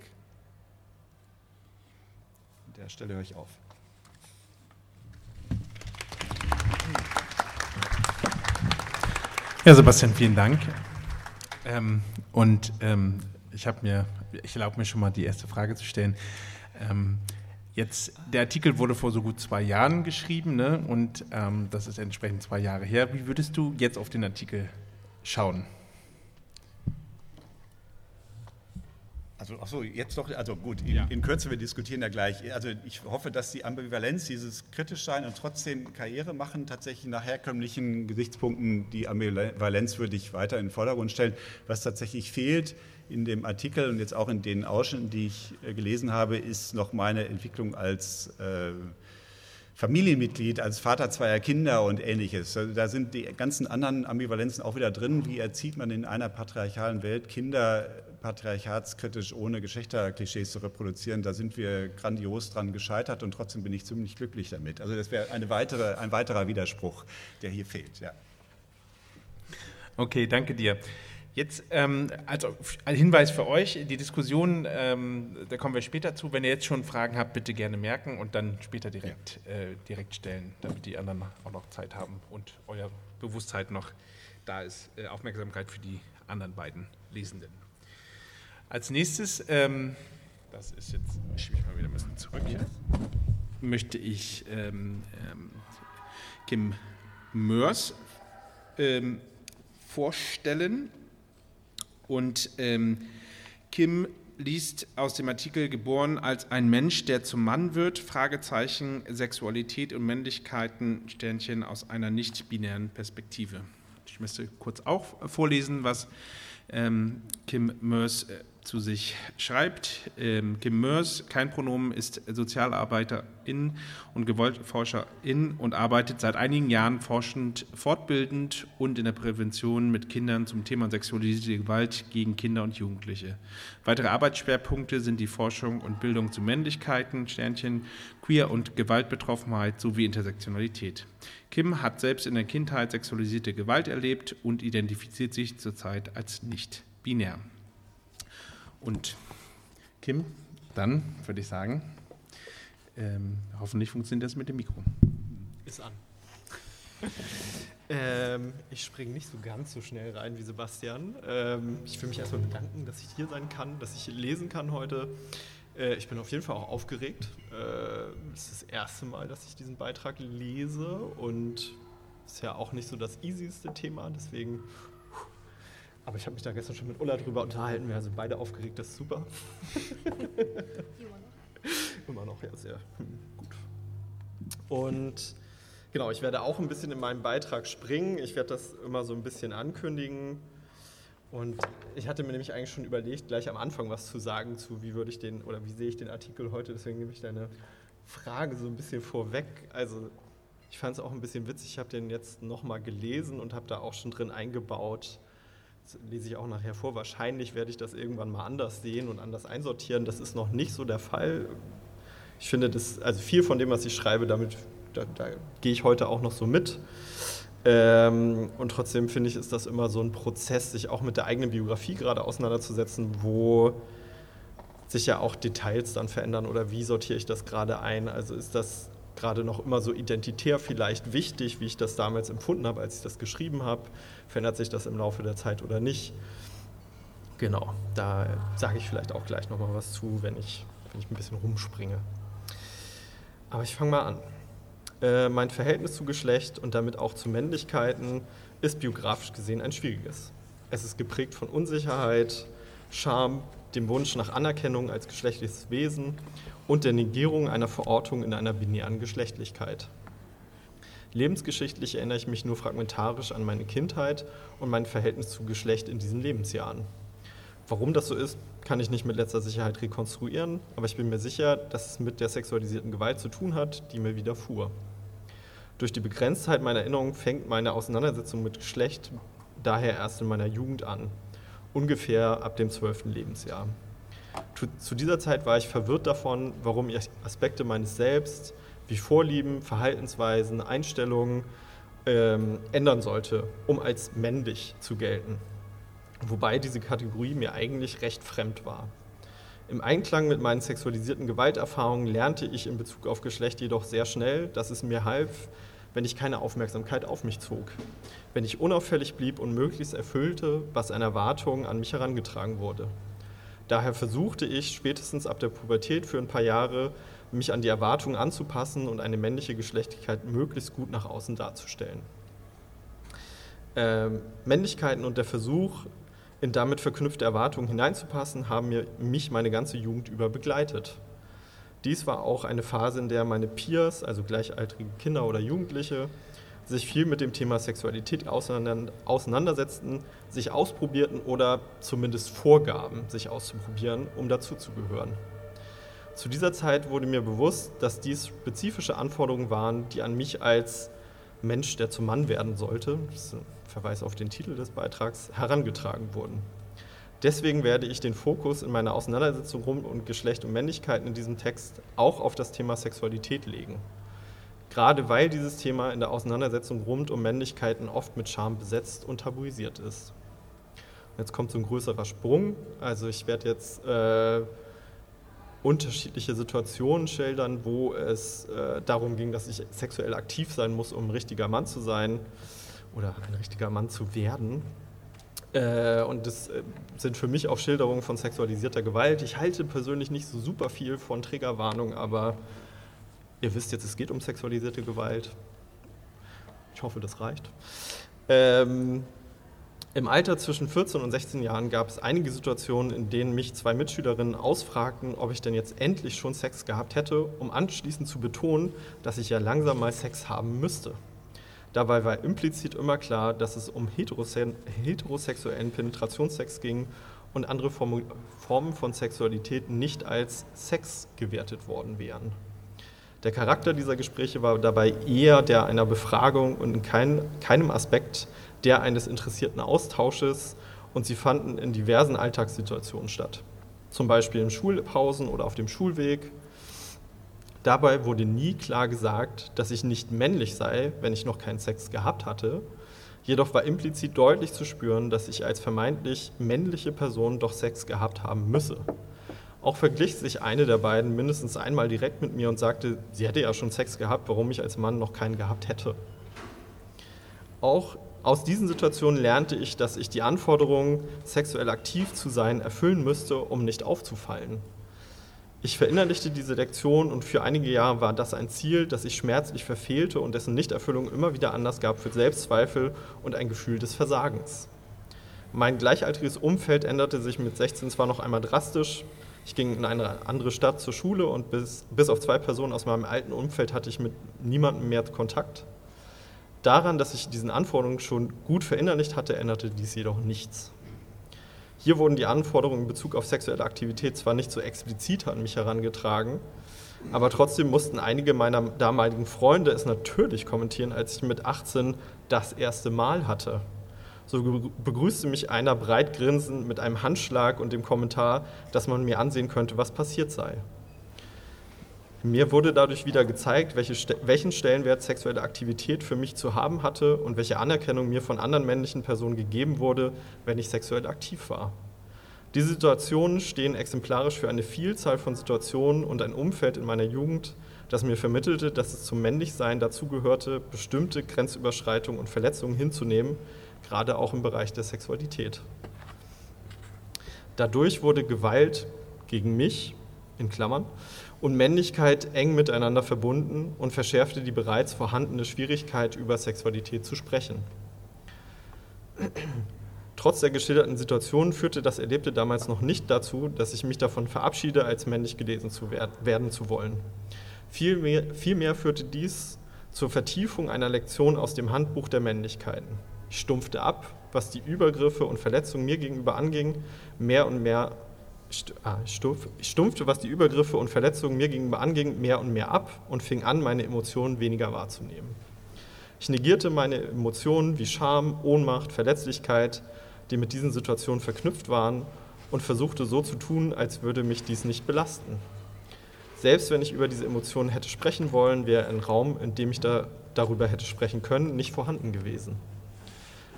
An der stelle höre ich auf. Ja, Sebastian, vielen Dank. Ähm, und ähm, ich habe mir, ich erlaube mir schon mal die erste Frage zu stellen. Ähm, jetzt, der Artikel wurde vor so gut zwei Jahren geschrieben, ne? Und ähm, das ist entsprechend zwei Jahre her. Wie würdest du jetzt auf den Artikel schauen? Also, ach so, jetzt doch, also gut, in, ja. in, Kürze, wir diskutieren ja gleich. Also ich hoffe, dass die Ambivalenz, dieses kritisch sein und trotzdem Karriere machen, tatsächlich nach herkömmlichen Gesichtspunkten die Ambivalenz würde ich weiter in den Vordergrund stellen. Was tatsächlich fehlt in dem Artikel und jetzt auch in den Ausschnitten, die ich äh, gelesen habe, ist noch meine Entwicklung als äh, Familienmitglied, als Vater zweier Kinder und ähnliches. Also da sind die ganzen anderen Ambivalenzen auch wieder drin. Wie erzieht man in einer patriarchalen Welt Kinder patriarchatskritisch ohne Geschlechterklischees zu reproduzieren? Da sind wir grandios dran gescheitert und trotzdem bin ich ziemlich glücklich damit. Also das wäre eine weitere, ein weiterer Widerspruch, der hier fehlt. Ja. Okay, danke dir. Jetzt, ähm, also ein Hinweis für euch, die Diskussion, ähm, da kommen wir später zu. Wenn ihr jetzt schon Fragen habt, bitte gerne merken und dann später direkt, äh, direkt stellen, damit die anderen auch noch Zeit haben und euer Bewusstsein noch da ist. Äh, Aufmerksamkeit für die anderen beiden Lesenden. Als nächstes, ähm, das ist jetzt, schiebe ich mal wieder ein bisschen zurück hier, möchte ich ähm, ähm, Kim Mörs ähm, vorstellen. Und ähm, Kim liest aus dem Artikel geboren als ein Mensch, der zum Mann wird, Fragezeichen, Sexualität und Männlichkeiten, Sternchen aus einer nicht-binären Perspektive. Ich müsste kurz auch vorlesen, was ähm, Kim Mörs äh, zu sich schreibt. Ähm, Kim Mörs, kein Pronomen, ist Sozialarbeiterin und Gewaltforscherin und arbeitet seit einigen Jahren forschend, fortbildend und in der Prävention mit Kindern zum Thema sexualisierte Gewalt gegen Kinder und Jugendliche. Weitere Arbeitsschwerpunkte sind die Forschung und Bildung zu Männlichkeiten, Sternchen, Queer- und Gewaltbetroffenheit sowie Intersektionalität. Kim hat selbst in der Kindheit sexualisierte Gewalt erlebt und identifiziert sich zurzeit als nicht binär. Und Kim, dann würde ich sagen, ähm, hoffentlich funktioniert das mit dem Mikro. Ist an. ähm, ich springe nicht so ganz so schnell rein wie Sebastian. Ähm, ich will mich erstmal bedanken, dass ich hier sein kann, dass ich lesen kann heute. Äh, ich bin auf jeden Fall auch aufgeregt. Äh, es ist das erste Mal, dass ich diesen Beitrag lese und es ist ja auch nicht so das easyste Thema, deswegen aber ich habe mich da gestern schon mit Ulla drüber unterhalten. Wir sind beide aufgeregt, das ist super. Immer noch. Ja, sehr hm, gut. Und genau, ich werde auch ein bisschen in meinem Beitrag springen. Ich werde das immer so ein bisschen ankündigen. Und ich hatte mir nämlich eigentlich schon überlegt, gleich am Anfang was zu sagen zu, wie würde ich den oder wie sehe ich den Artikel heute. Deswegen nehme ich deine Frage so ein bisschen vorweg. Also ich fand es auch ein bisschen witzig. Ich habe den jetzt nochmal gelesen und habe da auch schon drin eingebaut, lese ich auch nachher vor, wahrscheinlich werde ich das irgendwann mal anders sehen und anders einsortieren. Das ist noch nicht so der Fall. Ich finde, das, also viel von dem, was ich schreibe, damit da, da gehe ich heute auch noch so mit. Ähm, und trotzdem finde ich, ist das immer so ein Prozess, sich auch mit der eigenen Biografie gerade auseinanderzusetzen, wo sich ja auch Details dann verändern oder wie sortiere ich das gerade ein. Also ist das gerade noch immer so identitär vielleicht wichtig, wie ich das damals empfunden habe, als ich das geschrieben habe. Verändert sich das im Laufe der Zeit oder nicht? Genau, da sage ich vielleicht auch gleich nochmal was zu, wenn ich, wenn ich ein bisschen rumspringe. Aber ich fange mal an. Äh, mein Verhältnis zu Geschlecht und damit auch zu Männlichkeiten ist biografisch gesehen ein schwieriges. Es ist geprägt von Unsicherheit, Scham, dem Wunsch nach Anerkennung als geschlechtliches Wesen und der Negierung einer Verortung in einer binären Geschlechtlichkeit. Lebensgeschichtlich erinnere ich mich nur fragmentarisch an meine Kindheit und mein Verhältnis zu Geschlecht in diesen Lebensjahren. Warum das so ist, kann ich nicht mit letzter Sicherheit rekonstruieren, aber ich bin mir sicher, dass es mit der sexualisierten Gewalt zu tun hat, die mir widerfuhr. Durch die Begrenztheit meiner Erinnerung fängt meine Auseinandersetzung mit Geschlecht daher erst in meiner Jugend an, ungefähr ab dem zwölften Lebensjahr. Zu dieser Zeit war ich verwirrt davon, warum ich Aspekte meines Selbst wie Vorlieben, Verhaltensweisen, Einstellungen ähm, ändern sollte, um als männlich zu gelten. Wobei diese Kategorie mir eigentlich recht fremd war. Im Einklang mit meinen sexualisierten Gewalterfahrungen lernte ich in Bezug auf Geschlecht jedoch sehr schnell, dass es mir half, wenn ich keine Aufmerksamkeit auf mich zog, wenn ich unauffällig blieb und möglichst erfüllte, was an Erwartungen an mich herangetragen wurde. Daher versuchte ich spätestens ab der Pubertät für ein paar Jahre, mich an die Erwartungen anzupassen und eine männliche Geschlechtlichkeit möglichst gut nach außen darzustellen. Ähm, Männlichkeiten und der Versuch, in damit verknüpfte Erwartungen hineinzupassen, haben mir, mich meine ganze Jugend über begleitet. Dies war auch eine Phase, in der meine Peers, also gleichaltrige Kinder oder Jugendliche, sich viel mit dem Thema Sexualität auseinandersetzten, sich ausprobierten oder zumindest vorgaben, sich auszuprobieren, um dazuzugehören. Zu dieser Zeit wurde mir bewusst, dass dies spezifische Anforderungen waren, die an mich als Mensch, der zum Mann werden sollte, das ist ein Verweis auf den Titel des Beitrags, herangetragen wurden. Deswegen werde ich den Fokus in meiner Auseinandersetzung rund um Geschlecht und Männlichkeiten in diesem Text auch auf das Thema Sexualität legen gerade weil dieses Thema in der Auseinandersetzung rund um Männlichkeiten oft mit Scham besetzt und tabuisiert ist. Jetzt kommt so ein größerer Sprung. Also ich werde jetzt äh, unterschiedliche Situationen schildern, wo es äh, darum ging, dass ich sexuell aktiv sein muss, um ein richtiger Mann zu sein oder ein richtiger Mann zu werden. Äh, und das äh, sind für mich auch Schilderungen von sexualisierter Gewalt. Ich halte persönlich nicht so super viel von Triggerwarnung, aber Ihr wisst jetzt, es geht um sexualisierte Gewalt. Ich hoffe, das reicht. Ähm, Im Alter zwischen 14 und 16 Jahren gab es einige Situationen, in denen mich zwei Mitschülerinnen ausfragten, ob ich denn jetzt endlich schon Sex gehabt hätte, um anschließend zu betonen, dass ich ja langsam mal Sex haben müsste. Dabei war implizit immer klar, dass es um heterose heterosexuellen Penetrationssex ging und andere Formen von Sexualität nicht als Sex gewertet worden wären. Der Charakter dieser Gespräche war dabei eher der einer Befragung und in kein, keinem Aspekt der eines interessierten Austausches und sie fanden in diversen Alltagssituationen statt. Zum Beispiel in Schulpausen oder auf dem Schulweg. Dabei wurde nie klar gesagt, dass ich nicht männlich sei, wenn ich noch keinen Sex gehabt hatte. Jedoch war implizit deutlich zu spüren, dass ich als vermeintlich männliche Person doch Sex gehabt haben müsse. Auch verglich sich eine der beiden mindestens einmal direkt mit mir und sagte, sie hätte ja schon Sex gehabt, warum ich als Mann noch keinen gehabt hätte. Auch aus diesen Situationen lernte ich, dass ich die Anforderungen, sexuell aktiv zu sein, erfüllen müsste, um nicht aufzufallen. Ich verinnerlichte diese Lektion und für einige Jahre war das ein Ziel, das ich schmerzlich verfehlte und dessen Nichterfüllung immer wieder Anlass gab für Selbstzweifel und ein Gefühl des Versagens. Mein gleichaltriges Umfeld änderte sich mit 16 zwar noch einmal drastisch, ich ging in eine andere Stadt zur Schule und bis, bis auf zwei Personen aus meinem alten Umfeld hatte ich mit niemandem mehr Kontakt. Daran, dass ich diesen Anforderungen schon gut verinnerlicht hatte, änderte dies jedoch nichts. Hier wurden die Anforderungen in Bezug auf sexuelle Aktivität zwar nicht so explizit an mich herangetragen, aber trotzdem mussten einige meiner damaligen Freunde es natürlich kommentieren, als ich mit 18 das erste Mal hatte. So begrüßte mich einer breit grinsend mit einem Handschlag und dem Kommentar, dass man mir ansehen könnte, was passiert sei. Mir wurde dadurch wieder gezeigt, welche, welchen Stellenwert sexuelle Aktivität für mich zu haben hatte und welche Anerkennung mir von anderen männlichen Personen gegeben wurde, wenn ich sexuell aktiv war. Diese Situationen stehen exemplarisch für eine Vielzahl von Situationen und ein Umfeld in meiner Jugend, das mir vermittelte, dass es zum Männlichsein dazugehörte, bestimmte Grenzüberschreitungen und Verletzungen hinzunehmen, gerade auch im Bereich der Sexualität. Dadurch wurde Gewalt gegen mich, in Klammern, und Männlichkeit eng miteinander verbunden und verschärfte die bereits vorhandene Schwierigkeit, über Sexualität zu sprechen. Trotz der geschilderten Situation führte das Erlebte damals noch nicht dazu, dass ich mich davon verabschiede, als männlich gelesen zu werden zu wollen. Vielmehr, vielmehr führte dies zur Vertiefung einer Lektion aus dem Handbuch der Männlichkeiten. Ich stumpfte ab, was die Übergriffe und Verletzungen mir gegenüber anging, mehr und mehr ah, ich stumpfte, was die Übergriffe und Verletzungen mir gegenüber anging, mehr und mehr ab und fing an, meine Emotionen weniger wahrzunehmen. Ich negierte meine Emotionen wie Scham, Ohnmacht, Verletzlichkeit, die mit diesen Situationen verknüpft waren, und versuchte so zu tun, als würde mich dies nicht belasten. Selbst wenn ich über diese Emotionen hätte sprechen wollen, wäre ein Raum, in dem ich da, darüber hätte sprechen können, nicht vorhanden gewesen.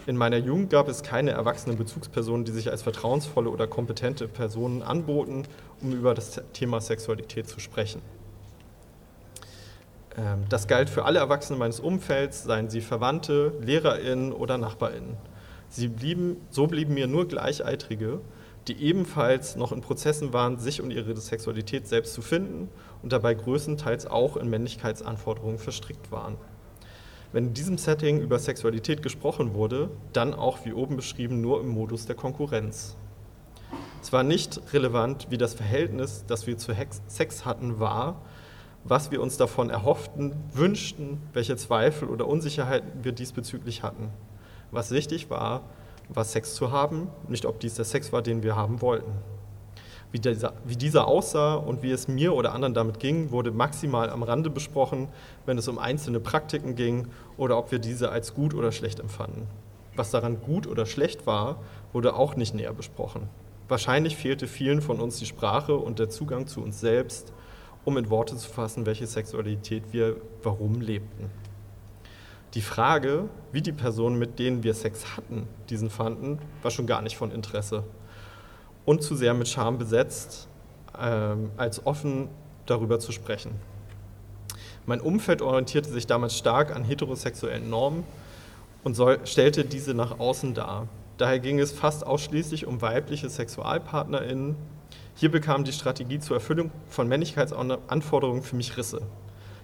In meiner Jugend gab es keine erwachsenen Bezugspersonen, die sich als vertrauensvolle oder kompetente Personen anboten, um über das Thema Sexualität zu sprechen. Ähm, das galt für alle Erwachsenen meines Umfelds, seien sie Verwandte, LehrerInnen oder NachbarInnen. Sie blieben, so blieben mir nur Gleichaltrige, die ebenfalls noch in Prozessen waren, sich und ihre Sexualität selbst zu finden und dabei größtenteils auch in Männlichkeitsanforderungen verstrickt waren. Wenn in diesem Setting über Sexualität gesprochen wurde, dann auch wie oben beschrieben nur im Modus der Konkurrenz. Es war nicht relevant, wie das Verhältnis, das wir zu Sex hatten, war, was wir uns davon erhofften, wünschten, welche Zweifel oder Unsicherheiten wir diesbezüglich hatten. Was wichtig war, war Sex zu haben, nicht ob dies der Sex war, den wir haben wollten. Wie dieser, wie dieser aussah und wie es mir oder anderen damit ging, wurde maximal am Rande besprochen, wenn es um einzelne Praktiken ging oder ob wir diese als gut oder schlecht empfanden. Was daran gut oder schlecht war, wurde auch nicht näher besprochen. Wahrscheinlich fehlte vielen von uns die Sprache und der Zugang zu uns selbst, um in Worte zu fassen, welche Sexualität wir warum lebten. Die Frage, wie die Personen, mit denen wir Sex hatten, diesen fanden, war schon gar nicht von Interesse. Und zu sehr mit Scham besetzt, ähm, als offen darüber zu sprechen. Mein Umfeld orientierte sich damals stark an heterosexuellen Normen und soll, stellte diese nach außen dar. Daher ging es fast ausschließlich um weibliche SexualpartnerInnen. Hier bekam die Strategie zur Erfüllung von Männlichkeitsanforderungen für mich Risse.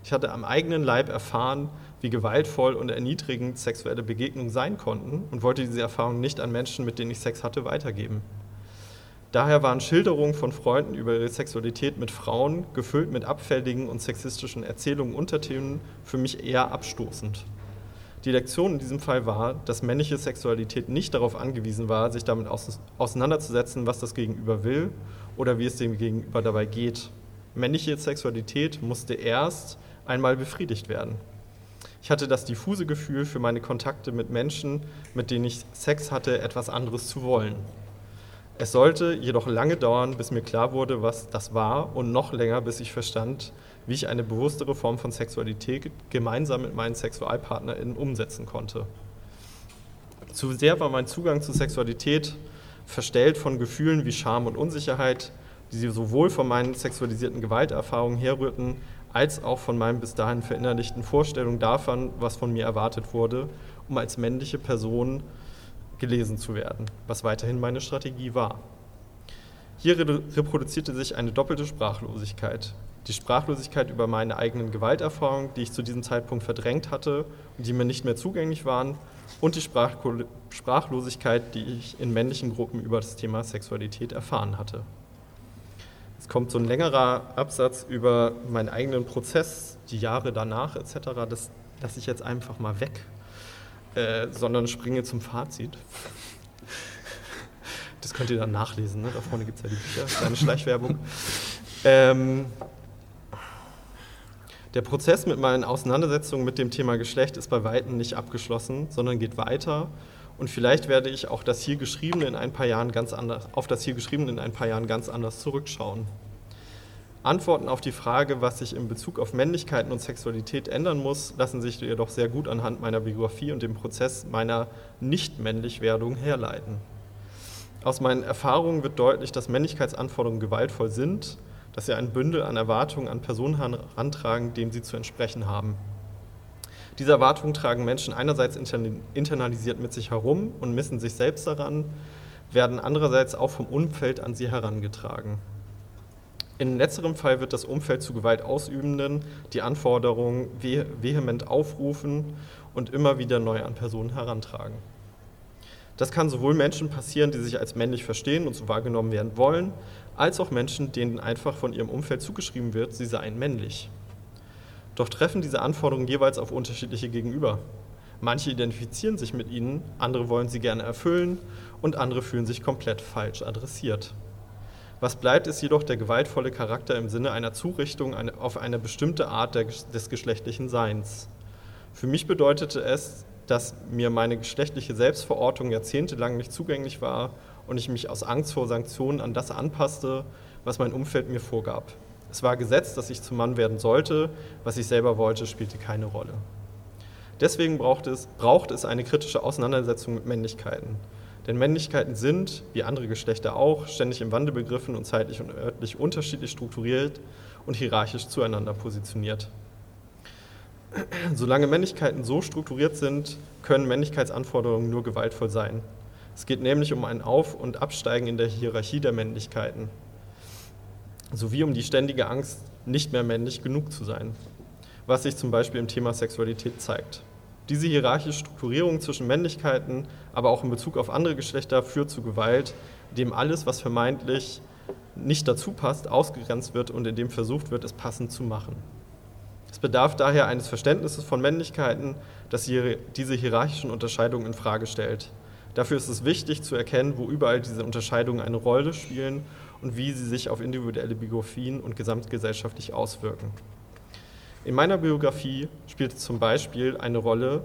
Ich hatte am eigenen Leib erfahren, wie gewaltvoll und erniedrigend sexuelle Begegnungen sein konnten und wollte diese Erfahrung nicht an Menschen, mit denen ich Sex hatte, weitergeben. Daher waren Schilderungen von Freunden über ihre Sexualität mit Frauen, gefüllt mit abfälligen und sexistischen Erzählungen und Unterthemen, für mich eher abstoßend. Die Lektion in diesem Fall war, dass männliche Sexualität nicht darauf angewiesen war, sich damit auseinanderzusetzen, was das Gegenüber will oder wie es dem Gegenüber dabei geht. Männliche Sexualität musste erst einmal befriedigt werden. Ich hatte das diffuse Gefühl, für meine Kontakte mit Menschen, mit denen ich Sex hatte, etwas anderes zu wollen. Es sollte jedoch lange dauern, bis mir klar wurde, was das war und noch länger, bis ich verstand, wie ich eine bewusstere Form von Sexualität gemeinsam mit meinen SexualpartnerInnen umsetzen konnte. Zu sehr war mein Zugang zu Sexualität verstellt von Gefühlen wie Scham und Unsicherheit, die sowohl von meinen sexualisierten Gewalterfahrungen herrührten, als auch von meinen bis dahin verinnerlichten Vorstellungen davon, was von mir erwartet wurde, um als männliche Person gelesen zu werden, was weiterhin meine Strategie war. Hier reproduzierte sich eine doppelte Sprachlosigkeit. Die Sprachlosigkeit über meine eigenen Gewalterfahrungen, die ich zu diesem Zeitpunkt verdrängt hatte und die mir nicht mehr zugänglich waren, und die Sprachlosigkeit, die ich in männlichen Gruppen über das Thema Sexualität erfahren hatte. Es kommt so ein längerer Absatz über meinen eigenen Prozess, die Jahre danach etc. Das lasse ich jetzt einfach mal weg, äh, sondern springe zum Fazit. Das könnt ihr dann nachlesen, ne? da vorne gibt es ja die Bücher, kleine Schleichwerbung. Ähm, der Prozess mit meinen Auseinandersetzungen mit dem Thema Geschlecht ist bei Weitem nicht abgeschlossen, sondern geht weiter und vielleicht werde ich auch das hier geschriebene in ein paar Jahren ganz anders, auf das hier geschriebene in ein paar Jahren ganz anders zurückschauen. Antworten auf die Frage, was sich in Bezug auf Männlichkeiten und Sexualität ändern muss, lassen sich jedoch sehr gut anhand meiner Biografie und dem Prozess meiner Nicht-Männlich-Werdung herleiten. Aus meinen Erfahrungen wird deutlich, dass Männlichkeitsanforderungen gewaltvoll sind, dass sie ein Bündel an Erwartungen an Personen herantragen, dem sie zu entsprechen haben. Diese Erwartungen tragen Menschen einerseits internalisiert mit sich herum und missen sich selbst daran, werden andererseits auch vom Umfeld an sie herangetragen. In letzterem Fall wird das Umfeld zu Gewaltausübenden die Anforderungen vehement aufrufen und immer wieder neu an Personen herantragen. Das kann sowohl Menschen passieren, die sich als männlich verstehen und so wahrgenommen werden wollen, als auch Menschen, denen einfach von ihrem Umfeld zugeschrieben wird, sie seien männlich. Doch treffen diese Anforderungen jeweils auf unterschiedliche Gegenüber. Manche identifizieren sich mit ihnen, andere wollen sie gerne erfüllen und andere fühlen sich komplett falsch adressiert. Was bleibt, ist jedoch der gewaltvolle Charakter im Sinne einer Zurichtung auf eine bestimmte Art des geschlechtlichen Seins. Für mich bedeutete es, dass mir meine geschlechtliche Selbstverortung jahrzehntelang nicht zugänglich war und ich mich aus Angst vor Sanktionen an das anpasste, was mein Umfeld mir vorgab. Es war Gesetz, dass ich zum Mann werden sollte, was ich selber wollte, spielte keine Rolle. Deswegen braucht es, braucht es eine kritische Auseinandersetzung mit Männlichkeiten. Denn Männlichkeiten sind, wie andere Geschlechter auch, ständig im Wandel begriffen und zeitlich und örtlich unterschiedlich strukturiert und hierarchisch zueinander positioniert. Solange Männlichkeiten so strukturiert sind, können Männlichkeitsanforderungen nur gewaltvoll sein. Es geht nämlich um ein Auf- und Absteigen in der Hierarchie der Männlichkeiten, sowie um die ständige Angst, nicht mehr männlich genug zu sein, was sich zum Beispiel im Thema Sexualität zeigt. Diese hierarchische Strukturierung zwischen Männlichkeiten, aber auch in Bezug auf andere Geschlechter, führt zu Gewalt, dem alles, was vermeintlich nicht dazu passt, ausgegrenzt wird und in dem versucht wird, es passend zu machen. Es bedarf daher eines Verständnisses von Männlichkeiten, das diese hierarchischen Unterscheidungen in Frage stellt. Dafür ist es wichtig zu erkennen, wo überall diese Unterscheidungen eine Rolle spielen und wie sie sich auf individuelle Biografien und gesamtgesellschaftlich auswirken. In meiner Biografie spielt zum Beispiel eine Rolle,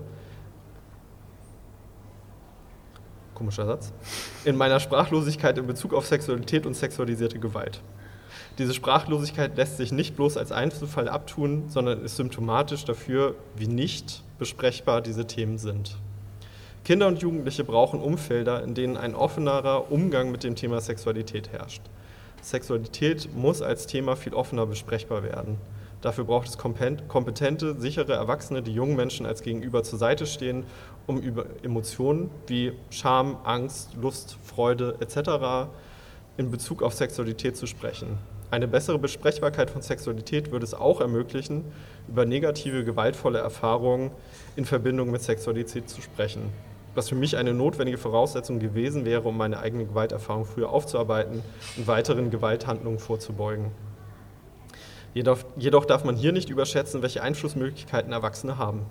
komischer Satz, in meiner Sprachlosigkeit in Bezug auf Sexualität und sexualisierte Gewalt. Diese Sprachlosigkeit lässt sich nicht bloß als Einzelfall abtun, sondern ist symptomatisch dafür, wie nicht besprechbar diese Themen sind. Kinder und Jugendliche brauchen Umfelder, in denen ein offenerer Umgang mit dem Thema Sexualität herrscht. Sexualität muss als Thema viel offener besprechbar werden. Dafür braucht es kompetente, sichere Erwachsene, die jungen Menschen als Gegenüber zur Seite stehen, um über Emotionen wie Scham, Angst, Lust, Freude etc. in Bezug auf Sexualität zu sprechen. Eine bessere Besprechbarkeit von Sexualität würde es auch ermöglichen, über negative, gewaltvolle Erfahrungen in Verbindung mit Sexualität zu sprechen. Was für mich eine notwendige Voraussetzung gewesen wäre, um meine eigene Gewalterfahrung früher aufzuarbeiten und weiteren Gewalthandlungen vorzubeugen. Jedoch, jedoch darf man hier nicht überschätzen, welche Einflussmöglichkeiten Erwachsene haben.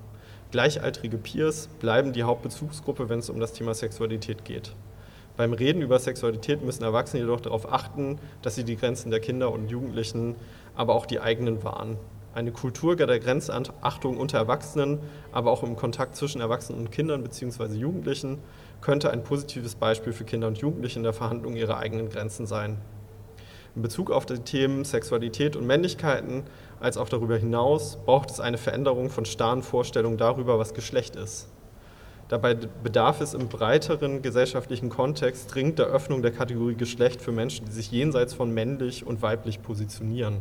Gleichaltrige Peers bleiben die Hauptbezugsgruppe, wenn es um das Thema Sexualität geht. Beim Reden über Sexualität müssen Erwachsene jedoch darauf achten, dass sie die Grenzen der Kinder und Jugendlichen, aber auch die eigenen wahren. Eine Kultur der Grenzachtung unter Erwachsenen, aber auch im Kontakt zwischen Erwachsenen und Kindern bzw. Jugendlichen könnte ein positives Beispiel für Kinder und Jugendliche in der Verhandlung ihrer eigenen Grenzen sein. In Bezug auf die Themen Sexualität und Männlichkeiten als auch darüber hinaus braucht es eine Veränderung von starren Vorstellungen darüber, was Geschlecht ist. Dabei bedarf es im breiteren gesellschaftlichen Kontext dringend der Öffnung der Kategorie Geschlecht für Menschen, die sich jenseits von männlich und weiblich positionieren.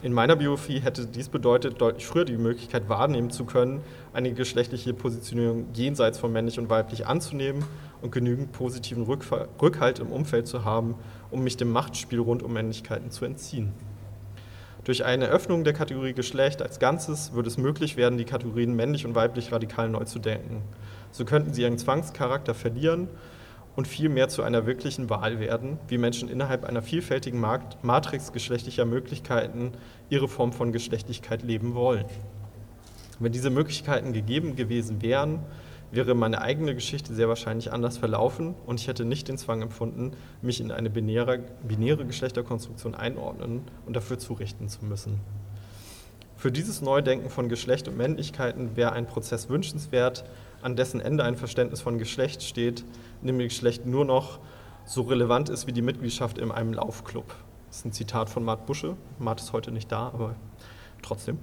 In meiner Biografie hätte dies bedeutet, deutlich früher die Möglichkeit wahrnehmen zu können, eine geschlechtliche Positionierung jenseits von männlich und weiblich anzunehmen und genügend positiven Rückhalt im Umfeld zu haben, um mich dem Machtspiel rund um Männlichkeiten zu entziehen. Durch eine Öffnung der Kategorie Geschlecht als Ganzes würde es möglich werden, die Kategorien männlich und weiblich radikal neu zu denken. So könnten sie ihren Zwangscharakter verlieren und vielmehr zu einer wirklichen Wahl werden, wie Menschen innerhalb einer vielfältigen Matrix geschlechtlicher Möglichkeiten ihre Form von Geschlechtlichkeit leben wollen. Wenn diese Möglichkeiten gegeben gewesen wären, wäre meine eigene Geschichte sehr wahrscheinlich anders verlaufen und ich hätte nicht den Zwang empfunden, mich in eine binäre, binäre Geschlechterkonstruktion einordnen und dafür zurichten zu müssen. Für dieses Neudenken von Geschlecht und Männlichkeiten wäre ein Prozess wünschenswert, an dessen Ende ein Verständnis von Geschlecht steht, nämlich Geschlecht nur noch so relevant ist wie die Mitgliedschaft in einem Laufclub. Das ist ein Zitat von Mart Busche. Mart ist heute nicht da, aber trotzdem.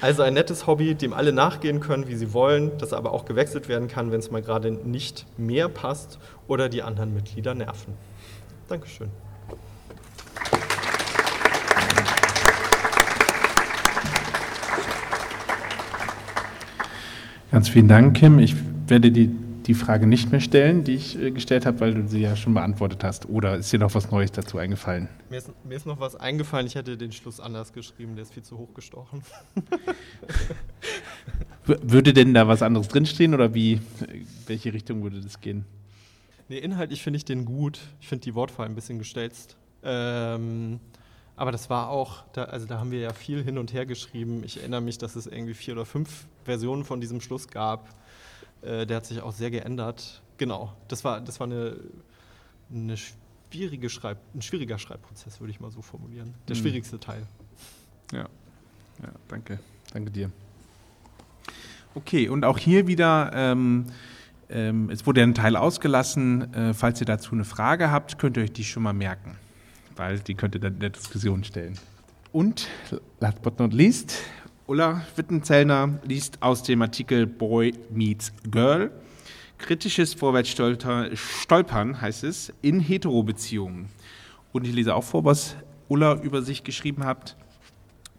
Also ein nettes Hobby, dem alle nachgehen können, wie sie wollen, das aber auch gewechselt werden kann, wenn es mal gerade nicht mehr passt oder die anderen Mitglieder nerven. Dankeschön. Ganz vielen Dank, Kim. Ich werde die, die Frage nicht mehr stellen, die ich äh, gestellt habe, weil du sie ja schon beantwortet hast. Oder ist dir noch was Neues dazu eingefallen? Mir ist, mir ist noch was eingefallen. Ich hätte den Schluss anders geschrieben. Der ist viel zu hoch gestochen. würde denn da was anderes drinstehen oder wie? Welche Richtung würde das gehen? Nee, inhaltlich finde ich den gut. Ich finde die Wortwahl ein bisschen gestelzt. Ähm, aber das war auch, da, also da haben wir ja viel hin und her geschrieben. Ich erinnere mich, dass es irgendwie vier oder fünf Versionen von diesem Schluss gab. Äh, der hat sich auch sehr geändert. Genau, das war, das war eine, eine schwierige Schreib, ein schwieriger Schreibprozess, würde ich mal so formulieren. Der mhm. schwierigste Teil. Ja. ja, danke. Danke dir. Okay, und auch hier wieder, ähm, ähm, es wurde ein Teil ausgelassen. Äh, falls ihr dazu eine Frage habt, könnt ihr euch die schon mal merken weil die könnte dann in der Diskussion stellen. Und, last but not least, Ulla Wittenzellner liest aus dem Artikel Boy Meets Girl. Kritisches Vorwärtsstolpern heißt es in Heterobeziehungen. Und ich lese auch vor, was Ulla über sich geschrieben hat.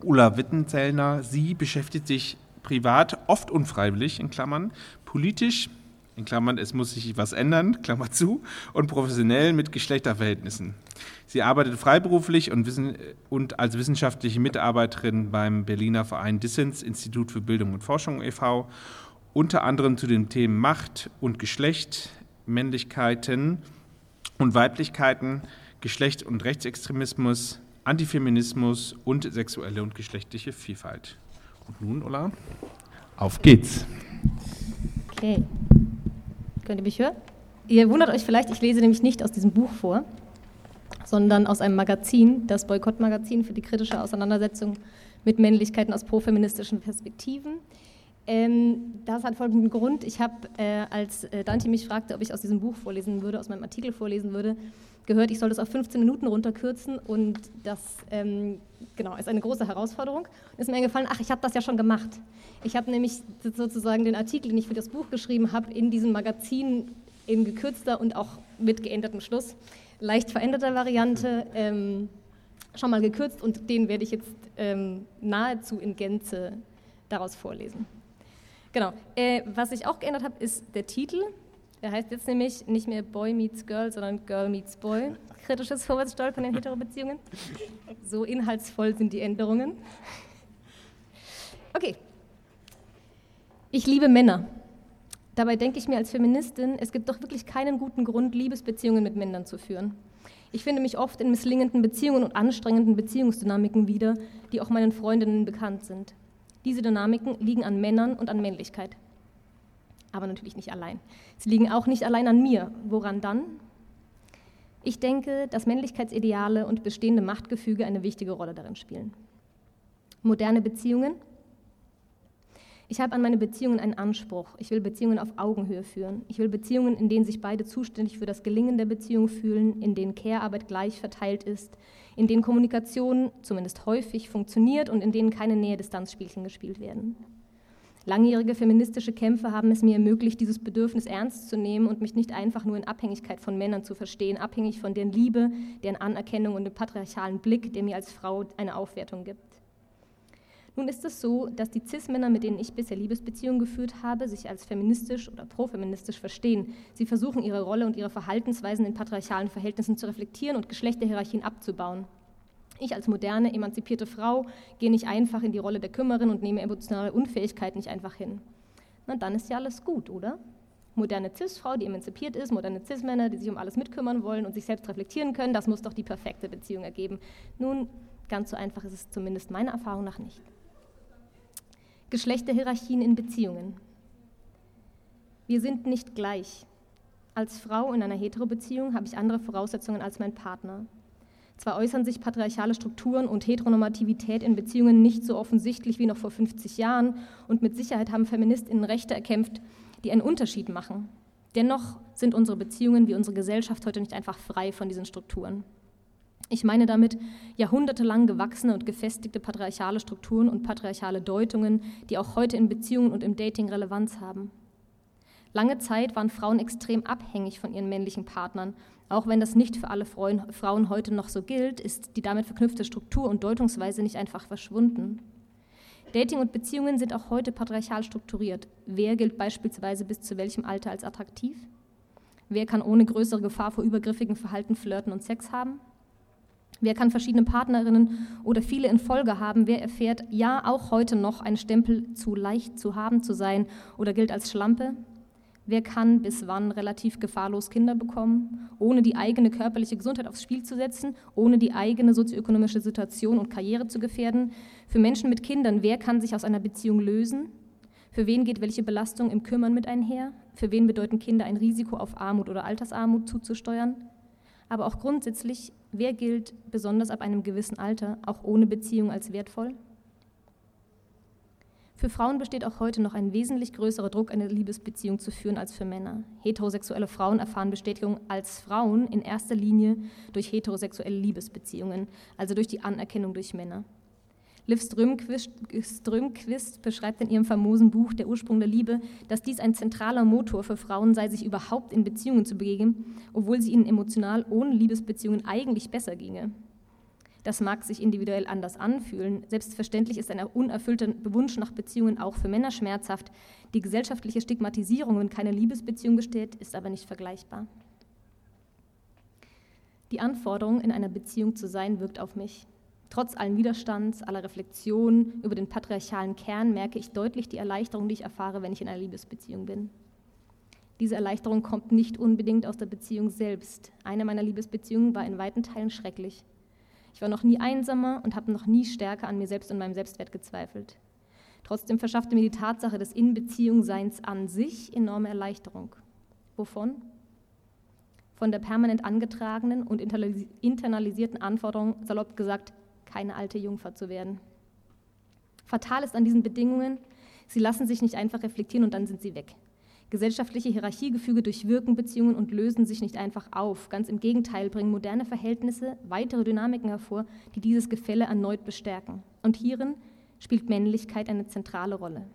Ulla Wittenzellner. Sie beschäftigt sich privat, oft unfreiwillig, in Klammern, politisch, in Klammern, es muss sich was ändern, Klammer zu, und professionell mit Geschlechterverhältnissen. Sie arbeitet freiberuflich und, wissen, und als wissenschaftliche Mitarbeiterin beim Berliner Verein Dissens, Institut für Bildung und Forschung e.V., unter anderem zu den Themen Macht und Geschlecht, Männlichkeiten und Weiblichkeiten, Geschlecht und Rechtsextremismus, Antifeminismus und sexuelle und geschlechtliche Vielfalt. Und nun, Ulla, auf geht's. Okay. Könnt ihr mich hören? Ihr wundert euch vielleicht, ich lese nämlich nicht aus diesem Buch vor, sondern aus einem Magazin, das Boykottmagazin für die kritische Auseinandersetzung mit Männlichkeiten aus profeministischen Perspektiven. Ähm, das hat folgenden Grund. Ich habe, äh, als äh, Dante mich fragte, ob ich aus diesem Buch vorlesen würde, aus meinem Artikel vorlesen würde, gehört, ich soll das auf 15 Minuten runterkürzen und das ähm, genau, ist eine große Herausforderung. Ist mir eingefallen, ach, ich habe das ja schon gemacht. Ich habe nämlich sozusagen den Artikel, den ich für das Buch geschrieben habe, in diesem Magazin in gekürzter und auch mit geändertem Schluss, leicht veränderter Variante ähm, schon mal gekürzt und den werde ich jetzt ähm, nahezu in Gänze daraus vorlesen. Genau. Äh, was ich auch geändert habe, ist der Titel. Der heißt jetzt nämlich nicht mehr Boy meets Girl, sondern Girl meets Boy. Kritisches Vorwärtsstolpern in Heterobeziehungen. So inhaltsvoll sind die Änderungen. Okay. Ich liebe Männer. Dabei denke ich mir als Feministin, es gibt doch wirklich keinen guten Grund, Liebesbeziehungen mit Männern zu führen. Ich finde mich oft in misslingenden Beziehungen und anstrengenden Beziehungsdynamiken wieder, die auch meinen Freundinnen bekannt sind. Diese Dynamiken liegen an Männern und an Männlichkeit aber natürlich nicht allein. Sie liegen auch nicht allein an mir. Woran dann? Ich denke, dass Männlichkeitsideale und bestehende Machtgefüge eine wichtige Rolle darin spielen. Moderne Beziehungen. Ich habe an meine Beziehungen einen Anspruch. Ich will Beziehungen auf Augenhöhe führen. Ich will Beziehungen, in denen sich beide zuständig für das Gelingen der Beziehung fühlen, in denen Care-Arbeit gleich verteilt ist, in denen Kommunikation zumindest häufig funktioniert und in denen keine Nähe-Distanz-Spielchen gespielt werden. Langjährige feministische Kämpfe haben es mir ermöglicht, dieses Bedürfnis ernst zu nehmen und mich nicht einfach nur in Abhängigkeit von Männern zu verstehen, abhängig von deren Liebe, deren Anerkennung und dem patriarchalen Blick, der mir als Frau eine Aufwertung gibt. Nun ist es so, dass die Cis-Männer, mit denen ich bisher Liebesbeziehungen geführt habe, sich als feministisch oder profeministisch verstehen. Sie versuchen, ihre Rolle und ihre Verhaltensweisen in patriarchalen Verhältnissen zu reflektieren und Geschlechterhierarchien abzubauen. Ich als moderne, emanzipierte Frau gehe nicht einfach in die Rolle der Kümmerin und nehme emotionale Unfähigkeit nicht einfach hin. Na, dann ist ja alles gut, oder? Moderne Cis-Frau, die emanzipiert ist, moderne Cis-Männer, die sich um alles mitkümmern wollen und sich selbst reflektieren können, das muss doch die perfekte Beziehung ergeben. Nun, ganz so einfach ist es zumindest meiner Erfahrung nach nicht. Geschlechterhierarchien in Beziehungen. Wir sind nicht gleich. Als Frau in einer Heterobeziehung habe ich andere Voraussetzungen als mein Partner. Zwar äußern sich patriarchale Strukturen und Heteronormativität in Beziehungen nicht so offensichtlich wie noch vor 50 Jahren und mit Sicherheit haben Feministinnen Rechte erkämpft, die einen Unterschied machen. Dennoch sind unsere Beziehungen wie unsere Gesellschaft heute nicht einfach frei von diesen Strukturen. Ich meine damit jahrhundertelang gewachsene und gefestigte patriarchale Strukturen und patriarchale Deutungen, die auch heute in Beziehungen und im Dating Relevanz haben. Lange Zeit waren Frauen extrem abhängig von ihren männlichen Partnern auch wenn das nicht für alle Frauen heute noch so gilt, ist die damit verknüpfte Struktur und Deutungsweise nicht einfach verschwunden. Dating und Beziehungen sind auch heute patriarchal strukturiert. Wer gilt beispielsweise bis zu welchem Alter als attraktiv? Wer kann ohne größere Gefahr vor übergriffigen Verhalten flirten und Sex haben? Wer kann verschiedene Partnerinnen oder viele in Folge haben? Wer erfährt, ja, auch heute noch einen Stempel zu leicht zu haben zu sein oder gilt als Schlampe? Wer kann bis wann relativ gefahrlos Kinder bekommen, ohne die eigene körperliche Gesundheit aufs Spiel zu setzen, ohne die eigene sozioökonomische Situation und Karriere zu gefährden? Für Menschen mit Kindern, wer kann sich aus einer Beziehung lösen? Für wen geht welche Belastung im Kümmern mit einher? Für wen bedeuten Kinder ein Risiko auf Armut oder Altersarmut zuzusteuern? Aber auch grundsätzlich, wer gilt besonders ab einem gewissen Alter auch ohne Beziehung als wertvoll? Für Frauen besteht auch heute noch ein wesentlich größerer Druck, eine Liebesbeziehung zu führen als für Männer. Heterosexuelle Frauen erfahren Bestätigung als Frauen in erster Linie durch heterosexuelle Liebesbeziehungen, also durch die Anerkennung durch Männer. Liv Strömquist, Strömquist beschreibt in ihrem famosen Buch Der Ursprung der Liebe, dass dies ein zentraler Motor für Frauen sei, sich überhaupt in Beziehungen zu begeben, obwohl sie ihnen emotional ohne Liebesbeziehungen eigentlich besser ginge. Das mag sich individuell anders anfühlen. Selbstverständlich ist ein unerfüllter Wunsch nach Beziehungen auch für Männer schmerzhaft. Die gesellschaftliche Stigmatisierung, wenn keine Liebesbeziehung besteht, ist aber nicht vergleichbar. Die Anforderung, in einer Beziehung zu sein, wirkt auf mich. Trotz allen Widerstands, aller Reflexion über den patriarchalen Kern merke ich deutlich die Erleichterung, die ich erfahre, wenn ich in einer Liebesbeziehung bin. Diese Erleichterung kommt nicht unbedingt aus der Beziehung selbst. Eine meiner Liebesbeziehungen war in weiten Teilen schrecklich. Ich war noch nie einsamer und habe noch nie stärker an mir selbst und meinem Selbstwert gezweifelt. Trotzdem verschaffte mir die Tatsache des In-Beziehung-Seins an sich enorme Erleichterung. Wovon? Von der permanent angetragenen und internalisierten Anforderung, salopp gesagt, keine alte Jungfer zu werden. Fatal ist an diesen Bedingungen, sie lassen sich nicht einfach reflektieren und dann sind sie weg. Gesellschaftliche Hierarchiegefüge durchwirken Beziehungen und lösen sich nicht einfach auf. Ganz im Gegenteil bringen moderne Verhältnisse weitere Dynamiken hervor, die dieses Gefälle erneut bestärken. Und hierin spielt Männlichkeit eine zentrale Rolle.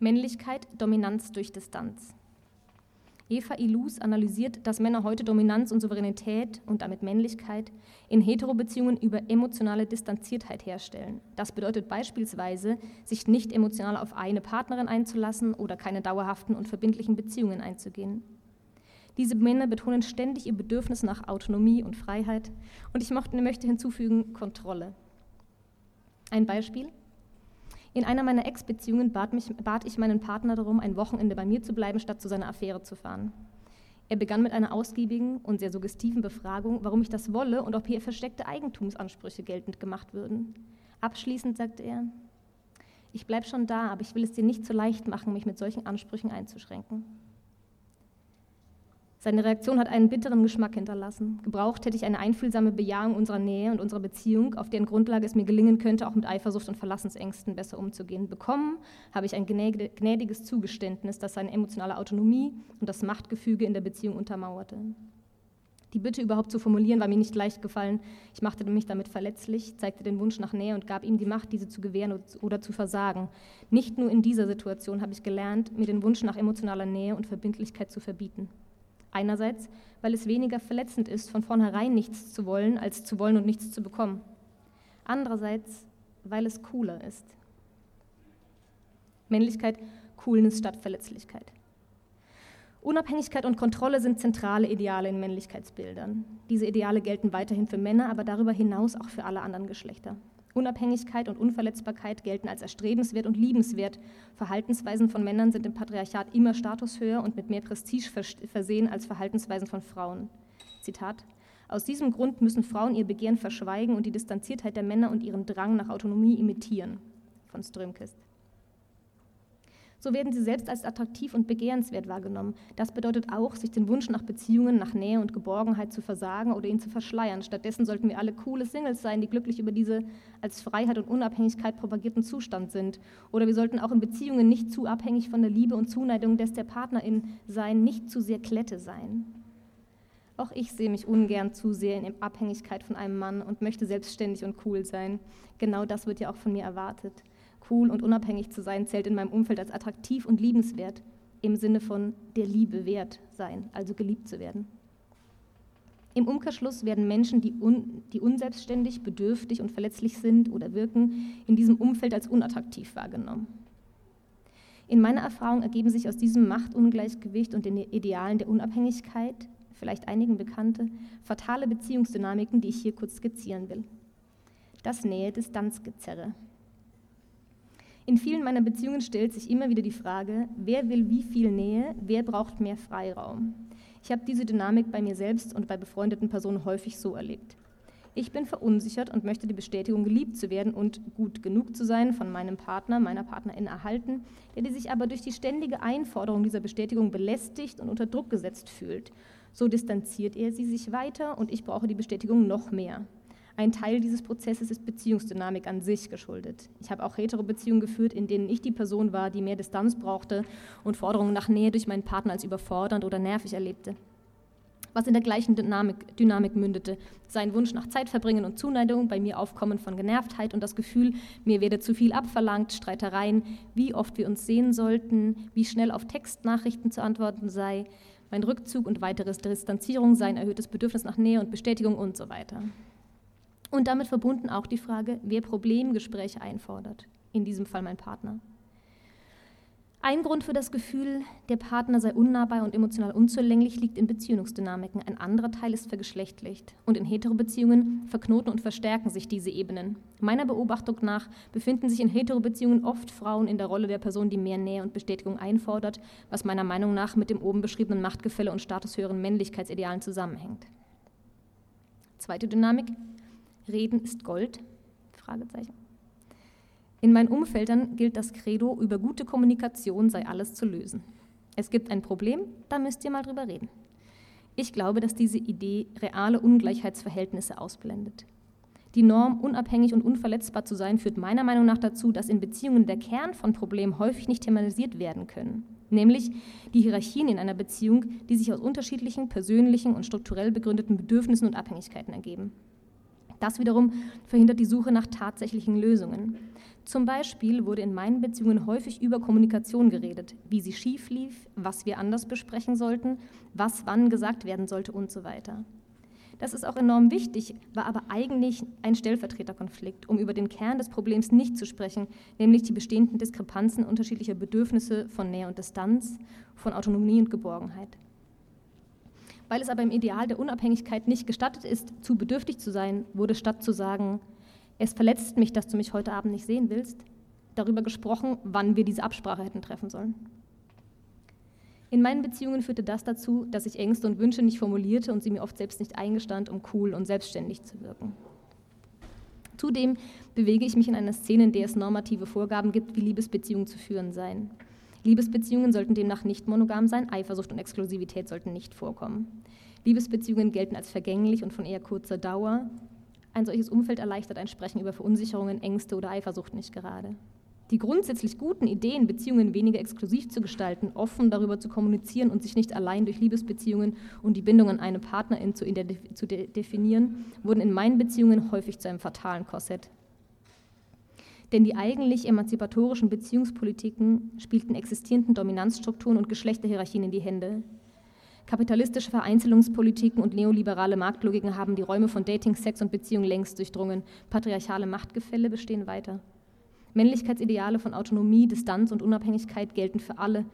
Männlichkeit, Dominanz durch Distanz. Eva Ilus analysiert, dass Männer heute Dominanz und Souveränität und damit Männlichkeit in Heterobeziehungen über emotionale Distanziertheit herstellen. Das bedeutet beispielsweise, sich nicht emotional auf eine Partnerin einzulassen oder keine dauerhaften und verbindlichen Beziehungen einzugehen. Diese Männer betonen ständig ihr Bedürfnis nach Autonomie und Freiheit und ich möchte hinzufügen Kontrolle. Ein Beispiel? In einer meiner Ex-Beziehungen bat, bat ich meinen Partner darum, ein Wochenende bei mir zu bleiben, statt zu seiner Affäre zu fahren. Er begann mit einer ausgiebigen und sehr suggestiven Befragung, warum ich das wolle und ob hier versteckte Eigentumsansprüche geltend gemacht würden. Abschließend sagte er, ich bleibe schon da, aber ich will es dir nicht zu so leicht machen, mich mit solchen Ansprüchen einzuschränken. Seine Reaktion hat einen bitteren Geschmack hinterlassen. Gebraucht hätte ich eine einfühlsame Bejahung unserer Nähe und unserer Beziehung, auf deren Grundlage es mir gelingen könnte, auch mit Eifersucht und Verlassensängsten besser umzugehen. Bekommen habe ich ein gnädiges Zugeständnis, das seine emotionale Autonomie und das Machtgefüge in der Beziehung untermauerte. Die Bitte überhaupt zu formulieren war mir nicht leicht gefallen. Ich machte mich damit verletzlich, zeigte den Wunsch nach Nähe und gab ihm die Macht, diese zu gewähren oder zu versagen. Nicht nur in dieser Situation habe ich gelernt, mir den Wunsch nach emotionaler Nähe und Verbindlichkeit zu verbieten. Einerseits, weil es weniger verletzend ist, von vornherein nichts zu wollen, als zu wollen und nichts zu bekommen. Andererseits, weil es cooler ist. Männlichkeit, Coolness statt Verletzlichkeit. Unabhängigkeit und Kontrolle sind zentrale Ideale in Männlichkeitsbildern. Diese Ideale gelten weiterhin für Männer, aber darüber hinaus auch für alle anderen Geschlechter. Unabhängigkeit und Unverletzbarkeit gelten als erstrebenswert und liebenswert. Verhaltensweisen von Männern sind im Patriarchat immer statushöher und mit mehr Prestige versehen als Verhaltensweisen von Frauen. Zitat aus diesem Grund müssen Frauen ihr Begehren verschweigen und die Distanziertheit der Männer und ihren Drang nach Autonomie imitieren. Von Strömkist. So werden sie selbst als attraktiv und begehrenswert wahrgenommen. Das bedeutet auch, sich den Wunsch nach Beziehungen, nach Nähe und Geborgenheit zu versagen oder ihn zu verschleiern. Stattdessen sollten wir alle coole Singles sein, die glücklich über diese als Freiheit und Unabhängigkeit propagierten Zustand sind. Oder wir sollten auch in Beziehungen nicht zu abhängig von der Liebe und Zuneigung des der Partnerin sein, nicht zu sehr Klette sein. Auch ich sehe mich ungern zu sehr in Abhängigkeit von einem Mann und möchte selbstständig und cool sein. Genau das wird ja auch von mir erwartet cool und unabhängig zu sein, zählt in meinem Umfeld als attraktiv und liebenswert im Sinne von der Liebe wert sein, also geliebt zu werden. Im Umkehrschluss werden Menschen, die, un, die unselbstständig, bedürftig und verletzlich sind oder wirken, in diesem Umfeld als unattraktiv wahrgenommen. In meiner Erfahrung ergeben sich aus diesem Machtungleichgewicht und den Idealen der Unabhängigkeit, vielleicht einigen Bekannte, fatale Beziehungsdynamiken, die ich hier kurz skizzieren will. Das Nähe-Distanz-Gezerre, in vielen meiner Beziehungen stellt sich immer wieder die Frage, wer will wie viel Nähe, wer braucht mehr Freiraum. Ich habe diese Dynamik bei mir selbst und bei befreundeten Personen häufig so erlebt. Ich bin verunsichert und möchte die Bestätigung, geliebt zu werden und gut genug zu sein, von meinem Partner, meiner Partnerin erhalten, der die sich aber durch die ständige Einforderung dieser Bestätigung belästigt und unter Druck gesetzt fühlt. So distanziert er sie sich weiter und ich brauche die Bestätigung noch mehr. Ein Teil dieses Prozesses ist Beziehungsdynamik an sich geschuldet. Ich habe auch hetero Beziehungen geführt, in denen ich die Person war, die mehr Distanz brauchte und Forderungen nach Nähe durch meinen Partner als überfordernd oder nervig erlebte. Was in der gleichen Dynamik, Dynamik mündete. Sein Wunsch nach Zeitverbringen und Zuneigung, bei mir Aufkommen von Genervtheit und das Gefühl, mir werde zu viel abverlangt, Streitereien, wie oft wir uns sehen sollten, wie schnell auf Textnachrichten zu antworten sei, Mein Rückzug und weitere Distanzierung seien erhöhtes Bedürfnis nach Nähe und Bestätigung und so weiter. Und damit verbunden auch die Frage, wer Problemgespräche einfordert, in diesem Fall mein Partner. Ein Grund für das Gefühl, der Partner sei unnahbar und emotional unzulänglich, liegt in Beziehungsdynamiken. Ein anderer Teil ist vergeschlechtlicht. Und in Heterobeziehungen verknoten und verstärken sich diese Ebenen. Meiner Beobachtung nach befinden sich in Heterobeziehungen oft Frauen in der Rolle der Person, die mehr Nähe und Bestätigung einfordert, was meiner Meinung nach mit dem oben beschriebenen Machtgefälle und statushöheren Männlichkeitsidealen zusammenhängt. Zweite Dynamik. Reden ist Gold? In meinen Umfeldern gilt das Credo, über gute Kommunikation sei alles zu lösen. Es gibt ein Problem, da müsst ihr mal drüber reden. Ich glaube, dass diese Idee reale Ungleichheitsverhältnisse ausblendet. Die Norm, unabhängig und unverletzbar zu sein, führt meiner Meinung nach dazu, dass in Beziehungen der Kern von Problemen häufig nicht thematisiert werden können, nämlich die Hierarchien in einer Beziehung, die sich aus unterschiedlichen persönlichen und strukturell begründeten Bedürfnissen und Abhängigkeiten ergeben. Das wiederum verhindert die Suche nach tatsächlichen Lösungen. Zum Beispiel wurde in meinen Beziehungen häufig über Kommunikation geredet, wie sie schief lief, was wir anders besprechen sollten, was wann gesagt werden sollte und so weiter. Das ist auch enorm wichtig, war aber eigentlich ein Stellvertreterkonflikt, um über den Kern des Problems nicht zu sprechen, nämlich die bestehenden Diskrepanzen unterschiedlicher Bedürfnisse von Nähe und Distanz, von Autonomie und Geborgenheit. Weil es aber im Ideal der Unabhängigkeit nicht gestattet ist, zu bedürftig zu sein, wurde statt zu sagen, es verletzt mich, dass du mich heute Abend nicht sehen willst, darüber gesprochen, wann wir diese Absprache hätten treffen sollen. In meinen Beziehungen führte das dazu, dass ich Ängste und Wünsche nicht formulierte und sie mir oft selbst nicht eingestand, um cool und selbstständig zu wirken. Zudem bewege ich mich in einer Szene, in der es normative Vorgaben gibt, wie Liebesbeziehungen zu führen seien. Liebesbeziehungen sollten demnach nicht monogam sein, Eifersucht und Exklusivität sollten nicht vorkommen. Liebesbeziehungen gelten als vergänglich und von eher kurzer Dauer. Ein solches Umfeld erleichtert ein Sprechen über Verunsicherungen, Ängste oder Eifersucht nicht gerade. Die grundsätzlich guten Ideen, Beziehungen weniger exklusiv zu gestalten, offen darüber zu kommunizieren und sich nicht allein durch Liebesbeziehungen und die Bindung an eine Partnerin zu, zu de definieren, wurden in meinen Beziehungen häufig zu einem fatalen Korsett. Denn die eigentlich emanzipatorischen Beziehungspolitiken spielten existierenden Dominanzstrukturen und Geschlechterhierarchien in die Hände. Kapitalistische Vereinzelungspolitiken und neoliberale Marktlogiken haben die Räume von Dating, Sex und Beziehung längst durchdrungen. Patriarchale Machtgefälle bestehen weiter. Männlichkeitsideale von Autonomie, Distanz und Unabhängigkeit gelten für alle.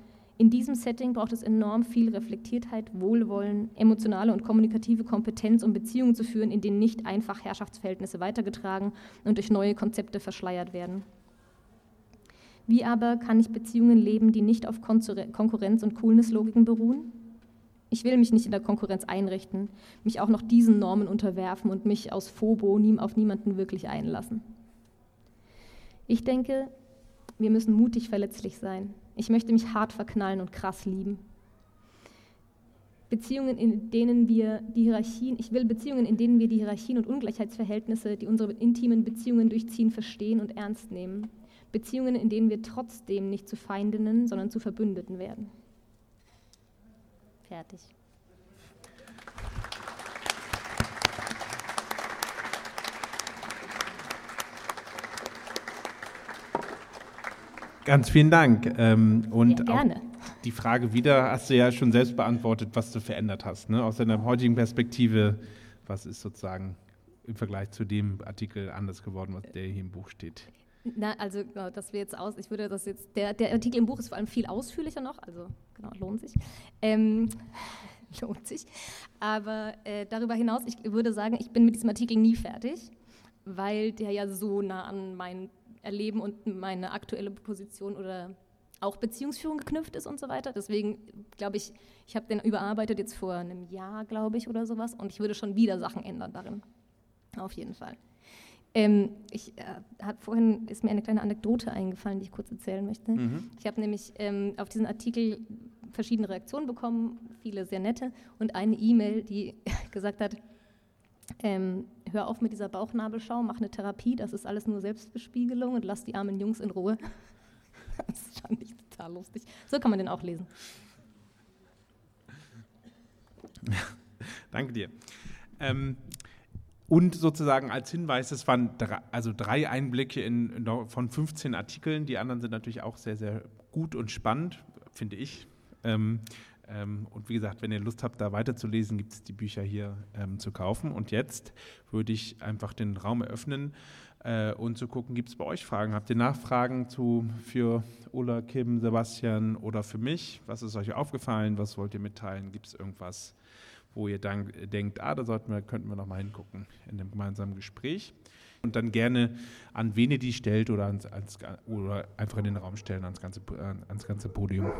In diesem Setting braucht es enorm viel Reflektiertheit, Wohlwollen, emotionale und kommunikative Kompetenz, um Beziehungen zu führen, in denen nicht einfach Herrschaftsverhältnisse weitergetragen und durch neue Konzepte verschleiert werden. Wie aber kann ich Beziehungen leben, die nicht auf Konkurrenz- und Coolness-Logiken beruhen? Ich will mich nicht in der Konkurrenz einrichten, mich auch noch diesen Normen unterwerfen und mich aus Phobo auf niemanden wirklich einlassen. Ich denke, wir müssen mutig verletzlich sein. Ich möchte mich hart verknallen und krass lieben. Beziehungen, in denen wir die Hierarchien, ich will Beziehungen, in denen wir die Hierarchien und Ungleichheitsverhältnisse, die unsere intimen Beziehungen durchziehen, verstehen und ernst nehmen. Beziehungen, in denen wir trotzdem nicht zu Feindinnen, sondern zu Verbündeten werden. Fertig. Ganz vielen Dank. Ähm, und ja, gerne. die Frage wieder hast du ja schon selbst beantwortet, was du verändert hast. Ne? Aus deiner heutigen Perspektive, was ist sozusagen im Vergleich zu dem Artikel anders geworden, was der hier im Buch steht? Na, also genau, das wäre jetzt aus, ich würde das jetzt, der, der Artikel im Buch ist vor allem viel ausführlicher noch, also genau, lohnt sich. Ähm, lohnt sich. Aber äh, darüber hinaus, ich würde sagen, ich bin mit diesem Artikel nie fertig, weil der ja so nah an mein Erleben und meine aktuelle Position oder auch Beziehungsführung geknüpft ist und so weiter. Deswegen glaube ich, ich habe den überarbeitet jetzt vor einem Jahr, glaube ich, oder sowas. Und ich würde schon wieder Sachen ändern darin. Auf jeden Fall. Ähm, ich, äh, hat, vorhin ist mir eine kleine Anekdote eingefallen, die ich kurz erzählen möchte. Mhm. Ich habe nämlich ähm, auf diesen Artikel verschiedene Reaktionen bekommen, viele sehr nette, und eine E-Mail, die gesagt hat, ähm, hör auf mit dieser Bauchnabelschau, mach eine Therapie, das ist alles nur Selbstbespiegelung und lass die armen Jungs in Ruhe. das fand ich total lustig. So kann man den auch lesen. Danke dir. Ähm, und sozusagen als Hinweis, es waren drei, also drei Einblicke in, in, von 15 Artikeln. Die anderen sind natürlich auch sehr, sehr gut und spannend, finde ich. Ähm, Ähm, und wie gesagt, wenn ihr Lust habt, da weiterzulesen, gibt es die Bücher hier ähm, zu kaufen. Und jetzt würde ich einfach den Raum eröffnen äh, und zu gucken, gibt es bei euch Fragen? Habt ihr Nachfragen zu, für Ulla, Kim, Sebastian oder für mich? Was ist euch aufgefallen? Was wollt ihr mitteilen? Gibt es irgendwas, wo ihr dann denkt, ah, da sollten wir, könnten wir noch mal hingucken in dem gemeinsamen Gespräch? Und dann gerne an wen ihr die stellt oder, ans, ans, oder einfach in den Raum stellen, ans ganze, ans ganze Podium.